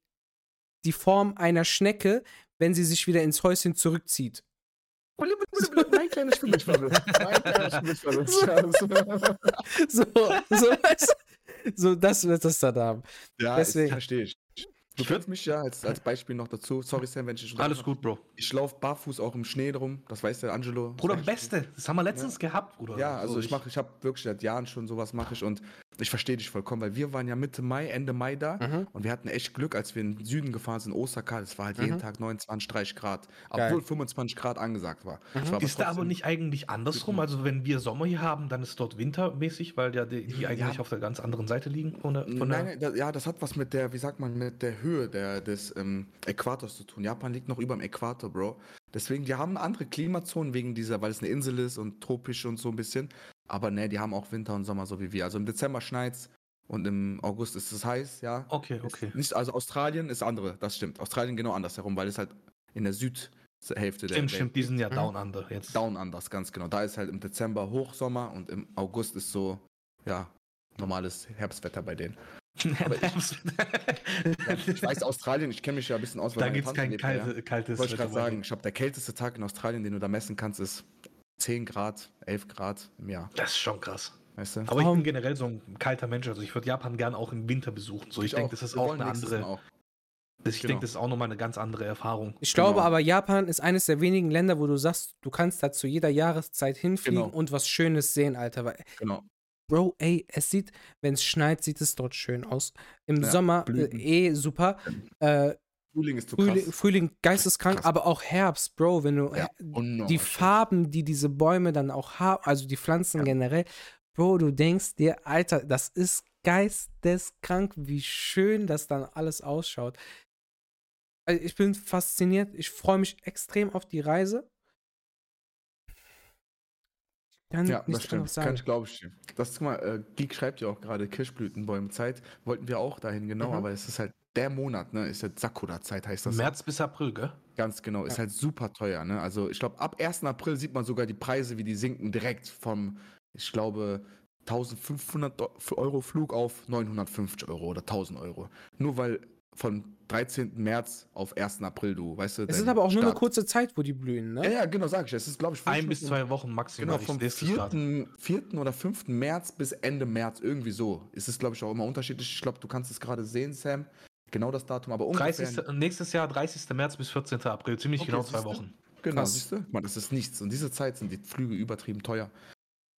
die Form einer Schnecke, wenn sie sich wieder ins Häuschen zurückzieht. Mein kleiner Schwimmischwabbel. Mein kleiner Schwimmischwabbel. So, so, du? so das wird das da haben. Ja, Deswegen. das verstehe ich. Du kennst mich ja als, als Beispiel noch dazu. Sorry, Sam, wenn ich dich Alles gut, Bro. Ich laufe barfuß auch im Schnee drum. Das weiß der Angelo. Bruder, ich- Beste. Das haben wir letztens gehabt, Bruder. Ja, also So, ich mache, ich habe wirklich seit Jahren schon sowas mache ich und ich verstehe dich vollkommen, weil wir waren ja Mitte Mai, Ende Mai da Mhm. und wir hatten echt Glück, als wir in den Süden gefahren sind, Osaka, das war halt jeden Mhm. Tag 29, 30 Grad, Geil. obwohl 25 Grad angesagt war. Mhm. Es war Ist da aber nicht eigentlich andersrum? Also wenn wir Sommer hier haben, dann ist dort wintermäßig, weil ja die, die Ja. eigentlich auf der ganz anderen Seite liegen von der, von nein, da, ja, das hat was mit der, wie sagt man, mit der Höhe der, des ähm, Äquators zu tun. Japan liegt noch über dem Äquator, Bro. Deswegen, die haben andere Klimazonen wegen dieser, weil es eine Insel ist und tropisch und so ein bisschen. Aber ne, die haben auch Winter und Sommer so wie wir. Also im Dezember schneit's und im August ist es heiß, ja. Okay, Ist okay. Nicht, also Australien ist andere, das stimmt. Australien genau andersherum, weil es halt in der Südhälfte der Stimmt, Welt stimmt, die sind ja Mhm. Down Under jetzt. down anders, ganz genau. Da ist halt im Dezember Hochsommer und im August ist so, ja, normales Herbstwetter bei denen. Aber Ja, ich weiß Australien, ich kenne mich ja ein bisschen aus. weil da gibt es kein lebt da, ja. kalte, kaltes Wollte ich gerade sagen, ich glaube, der kälteste Tag in Australien, den du da messen kannst, ist 10 Grad, 11 Grad im Jahr. Das ist schon krass. Weißt du? Aber ich bin generell so ein kalter Mensch. Also ich würde Japan gern auch im Winter besuchen. So, ich, denke, das ist auch eine andere. Auch. Ich genau. denke, das ist auch nochmal eine ganz andere Erfahrung. Ich glaube Genau. aber, Japan ist eines der wenigen Länder, wo du sagst, du kannst da zu jeder Jahreszeit hinfliegen Genau. und was Schönes sehen, Alter. Weil, Genau. Bro, ey, es sieht, wenn es schneit, sieht es dort schön aus. Im Ja, Sommer äh, eh super. Äh, Frühling ist zu Frühling, krass. Frühling geisteskrank, Krass. aber auch Herbst, Bro, wenn du Ja, äh, die. Farben, die diese Bäume dann auch haben, also die Pflanzen Ja. generell, Bro, du denkst dir, Alter, das ist geisteskrank, wie schön das dann alles ausschaut. Also ich bin fasziniert, ich freue mich extrem auf die Reise. Kann Ja, das stimmt. anderes Kann sagen. ich, glaube ich. Das guck mal, äh, Geek schreibt ja auch gerade Kirschblütenbäume Zeit. Wollten wir auch dahin, genau, Mhm. aber es ist halt der Monat, ne? Ist jetzt Sakura-Zeit, heißt das. März bis April, gell? Ganz genau, ist Ja. halt super teuer, ne? Also ich glaube, ab 1. April sieht man sogar die Preise, wie die sinken direkt vom, ich glaube, 1500 Do- Euro Flug auf 950 Euro oder 1000 Euro. Nur weil von 13. März auf 1. April du, weißt du, Es ist aber auch nur eine Start- kurze Zeit, wo die blühen, ne? Ja, ja, genau, sag ich. Es ist, glaube ich, Ein bis zwei Wochen maximal. Genau, vom lese das gerade. 4. 4. oder 5. März bis Ende März, irgendwie so. Es ist, glaube ich, auch immer unterschiedlich. Ich glaube, du kannst es gerade sehen, Sam. Genau das Datum, aber ungefähr. 30. Nächstes Jahr 30. März bis 14. April, ziemlich Okay, genau zwei? Wochen. Genau, Krass. siehst du? Mal, das ist nichts. Und diese Zeit sind die Flüge übertrieben teuer.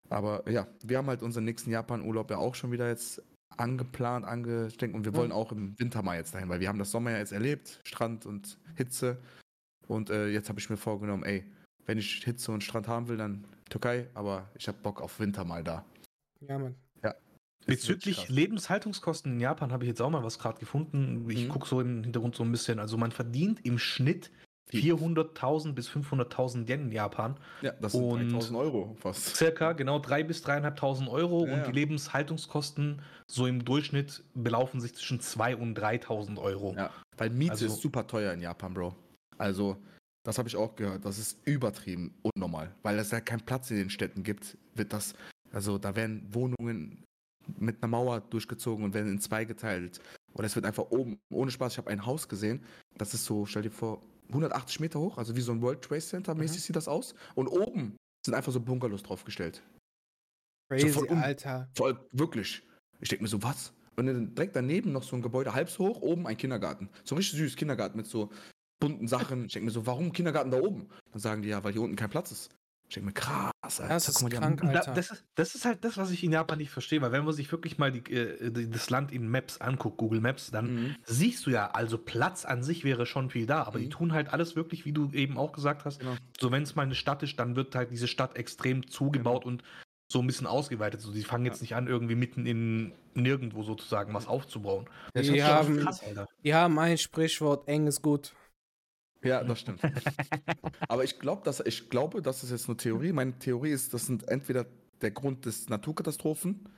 Aber ja, wir haben halt unseren nächsten Japan-Urlaub ja auch schon wieder jetzt angeplant, angesteckt und wir wollen Mhm. auch im Winter mal jetzt dahin, weil wir haben das Sommer ja jetzt erlebt, Strand und Hitze. Und äh, jetzt habe ich mir vorgenommen, ey, wenn ich Hitze und Strand haben will, dann Türkei, aber ich habe Bock auf Winter mal da. Ja, Mann. Bezüglich. Lebenshaltungskosten in Japan habe ich jetzt auch mal was gerade gefunden. Ich Mhm. gucke so im Hintergrund so ein bisschen. Also man verdient im Schnitt Viel. 400.000 bis 500.000 Yen in Japan. Ja, das sind Und- 3000 Euro fast. Circa genau 3.000 bis 3.500 Euro Ja, und ja. die Lebenshaltungskosten so im Durchschnitt belaufen sich zwischen 2.000 und 3.000 Euro. Ja, weil Miete Also- ist super teuer in Japan, Bro. Also, das habe ich auch gehört. Das ist übertrieben unnormal. Weil es ja keinen Platz in den Städten gibt, wird das, also da werden Wohnungen mit einer Mauer durchgezogen und werden in zwei geteilt. Oder es wird einfach oben, ohne Spaß, ich habe ein Haus gesehen, das ist so, stell dir vor, 180 Meter hoch, also wie so ein World Trade Center mäßig Mhm. sieht das aus. Und oben sind einfach so Bungalows draufgestellt. Crazy, voll um- Alter. Voll, wirklich. Ich denke mir so, was? Und dann direkt daneben noch so ein Gebäude halb so hoch, oben ein Kindergarten. So ein richtig süß Kindergarten mit so bunten Sachen. Ich denke mir so, warum Kindergarten da oben? Dann sagen die ja, weil hier unten kein Platz ist. Ich denke mir, krass, Alter. Das ist die krank, Alter. das, ist, das ist halt das, was ich in Japan nicht verstehe, weil wenn man sich wirklich mal die, äh, die, das Land in Maps anguckt, Google Maps, dann Mhm. siehst du ja, also Platz an sich wäre schon viel da, aber die Mhm. tun halt alles wirklich, wie du eben auch gesagt hast. Genau. So, wenn es mal eine Stadt ist, dann wird halt diese Stadt extrem zugebaut und so ein bisschen ausgeweitet. So, die fangen jetzt nicht an, irgendwie mitten in nirgendwo sozusagen was aufzubauen. Das Die ist haben- krass, Alter. Die haben ein Sprichwort, eng ist gut. Ja, das stimmt. Aber ich, glaub, dass, ich glaube, das ist jetzt eine Theorie. Meine Theorie ist, das sind entweder der Grund des Naturkatastrophen,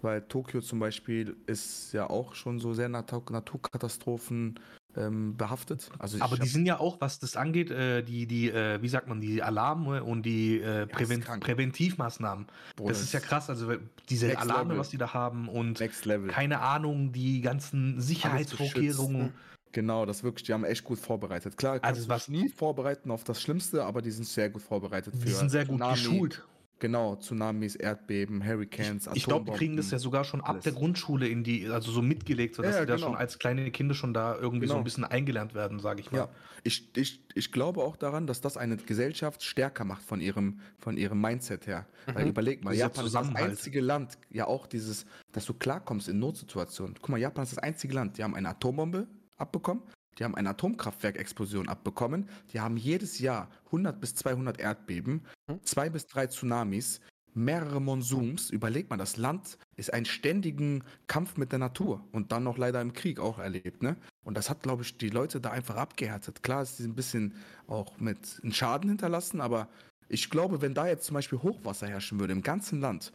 weil Tokio zum Beispiel ist ja auch schon so sehr Natur Naturkatastrophen ähm, behaftet. Also Aber die sind ja auch, was das angeht, äh, die, die, äh, wie sagt man, die Alarme und die äh, Präven krank. Präventivmaßnahmen. Bruder, das ist ja krass, also diese Next Alarme, Level. was die da haben und keine Ahnung, die ganzen Sicherheitsvorkehrungen. Genau, das wirklich, die haben echt gut vorbereitet. Klar, Also was- nie vorbereiten auf das Schlimmste, aber die sind sehr gut vorbereitet für Die sind sehr gut Tsunami. geschult. Genau, Tsunamis, Erdbeben, Hurricanes, Ich glaube, die kriegen das ja sogar schon ab alles. der Grundschule in die, also so mitgelegt, sodass Ja, sie da genau. schon als kleine Kinder schon da irgendwie so Genau. ein bisschen eingelernt werden, sage ich mal. Ja, ich, ich, ich glaube auch daran, dass das eine Gesellschaft stärker macht von ihrem, von ihrem Mindset her. Weil Mhm. überleg mal, Dieser Japan ist das einzige Land, ja auch dieses, dass du klarkommst in Notsituationen. Guck mal, Japan ist das einzige Land, die haben eine Atombombe abbekommen, die haben eine Atomkraftwerkexplosion abbekommen, die haben jedes Jahr 100 bis 200 Erdbeben, Mhm. zwei bis drei Tsunamis, mehrere Monsuns. Überleg mal, das Land ist einen ständigen Kampf mit der Natur und dann noch leider im Krieg auch erlebt, ne? Und das hat, glaube ich, die Leute da einfach abgehärtet. Klar ist die ein bisschen auch mit einem Schaden hinterlassen, aber ich glaube, wenn da jetzt zum Beispiel Hochwasser herrschen würde im ganzen Land,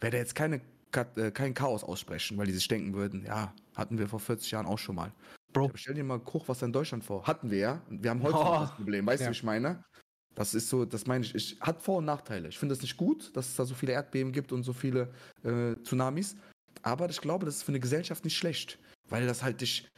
wäre da jetzt keine, äh, kein Chaos aussprechen, weil die sich denken würden, ja, hatten wir vor 40 Jahren auch schon mal. Bro. Aber stell dir mal Hochwasser in Deutschland vor. Hatten wir ja. Und Wir haben heute Oh. noch das Problem. Weißt Ja. du, wie ich meine? Das ist so, das meine ich, ich, hat Vor- und Nachteile. Ich finde es nicht gut, dass es da so viele Erdbeben gibt und so viele äh, Tsunamis. Aber ich glaube, das ist für eine Gesellschaft nicht schlecht, weil das halt dich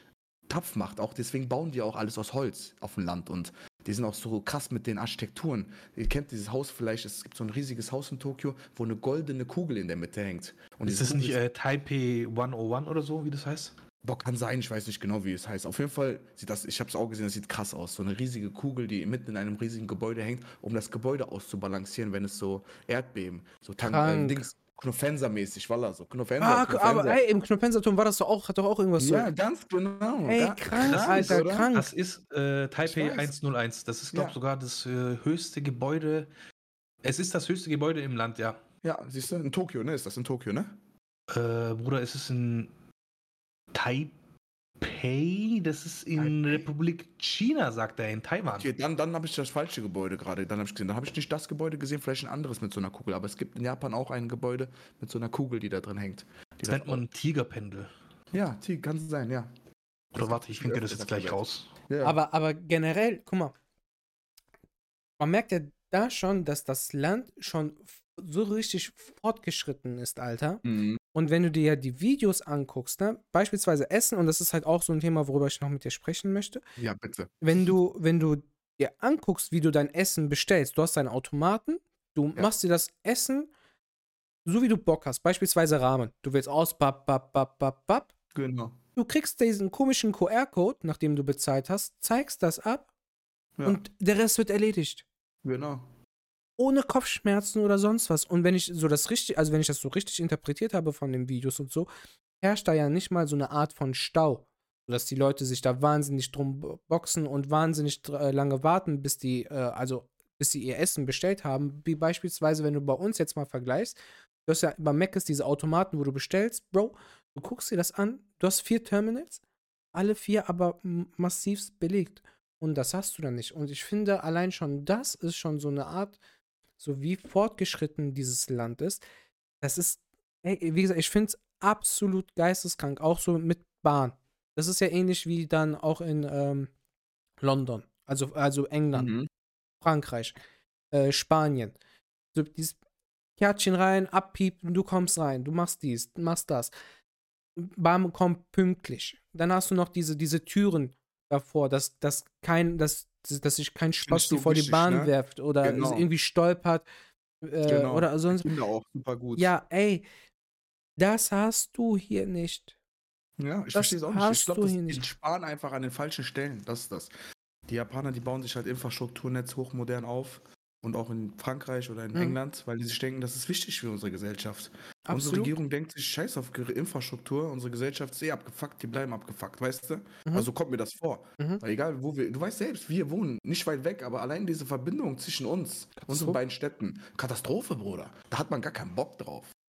tapf macht. Auch deswegen bauen die auch alles aus Holz auf dem Land und die sind auch so krass mit den Architekturen. Ihr kennt dieses Haus vielleicht, es gibt so ein riesiges Haus in Tokio, wo eine goldene Kugel in der Mitte hängt. Und ist das nicht Kugel äh, Taipei 101 oder so, wie das heißt? Boah, kann sein, ich weiß nicht genau, wie es heißt. Auf jeden Fall sieht das, ich habe es auch gesehen, das sieht krass aus. So eine riesige Kugel, die mitten in einem riesigen Gebäude hängt, um das Gebäude auszubalancieren, wenn es so Erdbeben, so Tank, äh, Krank. Dings, Knofenser-mäßig, Walla, so Knofenser, Ah, Knofenser. aber ey, im Knoppensaturm war das doch auch, hat doch auch irgendwas so. ja, ganz genau. Ey, krank, krass, Alter, oder? krank. Das ist äh, Taipei Ich weiß. 101. Das ist, glaube ich, Ja. sogar das äh, höchste Gebäude. Es ist das höchste Gebäude im Land, ja. Ja, siehst du, in Tokio, ne? Ist das in Tokio, ne? Äh, Bruder, ist es in Taipei? Das ist in Taipei. Republik China, sagt er, in Taiwan. Okay, dann, dann habe ich das falsche Gebäude gerade. Dann habe ich gesehen. Dann habe ich nicht das Gebäude gesehen, vielleicht ein anderes mit so einer Kugel. Aber es gibt in Japan auch ein Gebäude mit so einer Kugel, die da drin hängt. Die Das nennt man Tigerpendel. Ja, die kann sein, ja. Oder warte, ich finde das jetzt gleich raus. Ja. Aber, aber generell, guck mal, man merkt ja da schon, dass das Land schon so richtig fortgeschritten ist, Alter. Mhm. Und wenn du dir ja die Videos anguckst, ne, beispielsweise Essen, und das ist halt auch so ein Thema, worüber ich noch mit dir sprechen möchte, Ja, bitte. wenn du, wenn du dir anguckst, wie du dein Essen bestellst, du hast deinen Automaten, du Ja. machst dir das Essen so wie du Bock hast, beispielsweise Ramen. Du willst aus, bap, bap, bap, bap, bap. Genau. Du kriegst diesen komischen QR-Code, nachdem du bezahlt hast, zeigst das ab Ja, und der Rest wird erledigt. genau. Ohne Kopfschmerzen oder sonst was. Und wenn ich so das richtig, also wenn ich das so richtig interpretiert habe von den Videos und so, herrscht da ja nicht mal so eine Art von Stau. Sodass die Leute sich da wahnsinnig drum bo- boxen und wahnsinnig äh, lange warten, bis die, äh, also bis sie ihr Essen bestellt haben. Wie beispielsweise, wenn du bei uns jetzt mal vergleichst, du hast ja bei Mac ist diese Automaten, wo du bestellst, Bro, du guckst dir das an, du hast vier Terminals, alle vier aber massivst belegt. Und das hast du dann nicht. Und ich finde, allein schon das ist schon so eine Art, so wie fortgeschritten dieses Land ist. Das ist, ey, wie gesagt, ich finde es absolut geisteskrank. Auch so mit Bahn. Das ist ja ähnlich wie dann auch in ähm, London. Also, also England, Mhm. Frankreich, äh, Spanien. So dieses Kärtchen rein, abpiepen, du kommst rein, du machst dies, du machst das. Bahn kommt pünktlich. Dann hast du noch diese, diese Türen davor, dass, dass kein, dass dass sich kein ich Spaß vor die Bahn ne? werft oder Genau. irgendwie stolpert äh, Genau. oder sonst. Kinder auch super gut. Ja, ey, das hast du hier nicht. Ja, ich Das verstehe es auch nicht. hast Ich glaube, die nicht. sparen einfach an den falschen Stellen. Das ist das. Die Japaner, die bauen sich halt Infrastrukturnetz hochmodern auf. Und auch in Frankreich oder in Mhm. England, weil die sich denken, das ist wichtig für unsere Gesellschaft. Unsere Absolut. Regierung denkt sich, scheiß auf Ge- Infrastruktur, unsere Gesellschaft ist eh abgefuckt, die bleiben abgefuckt, weißt du? Mhm. Also kommt mir das vor. Mhm. Weil egal, wo wir, du weißt selbst, wir wohnen nicht weit weg, aber allein diese Verbindung zwischen uns, unseren beiden Städten, Katastrophe, Bruder. Da hat man gar keinen Bock drauf.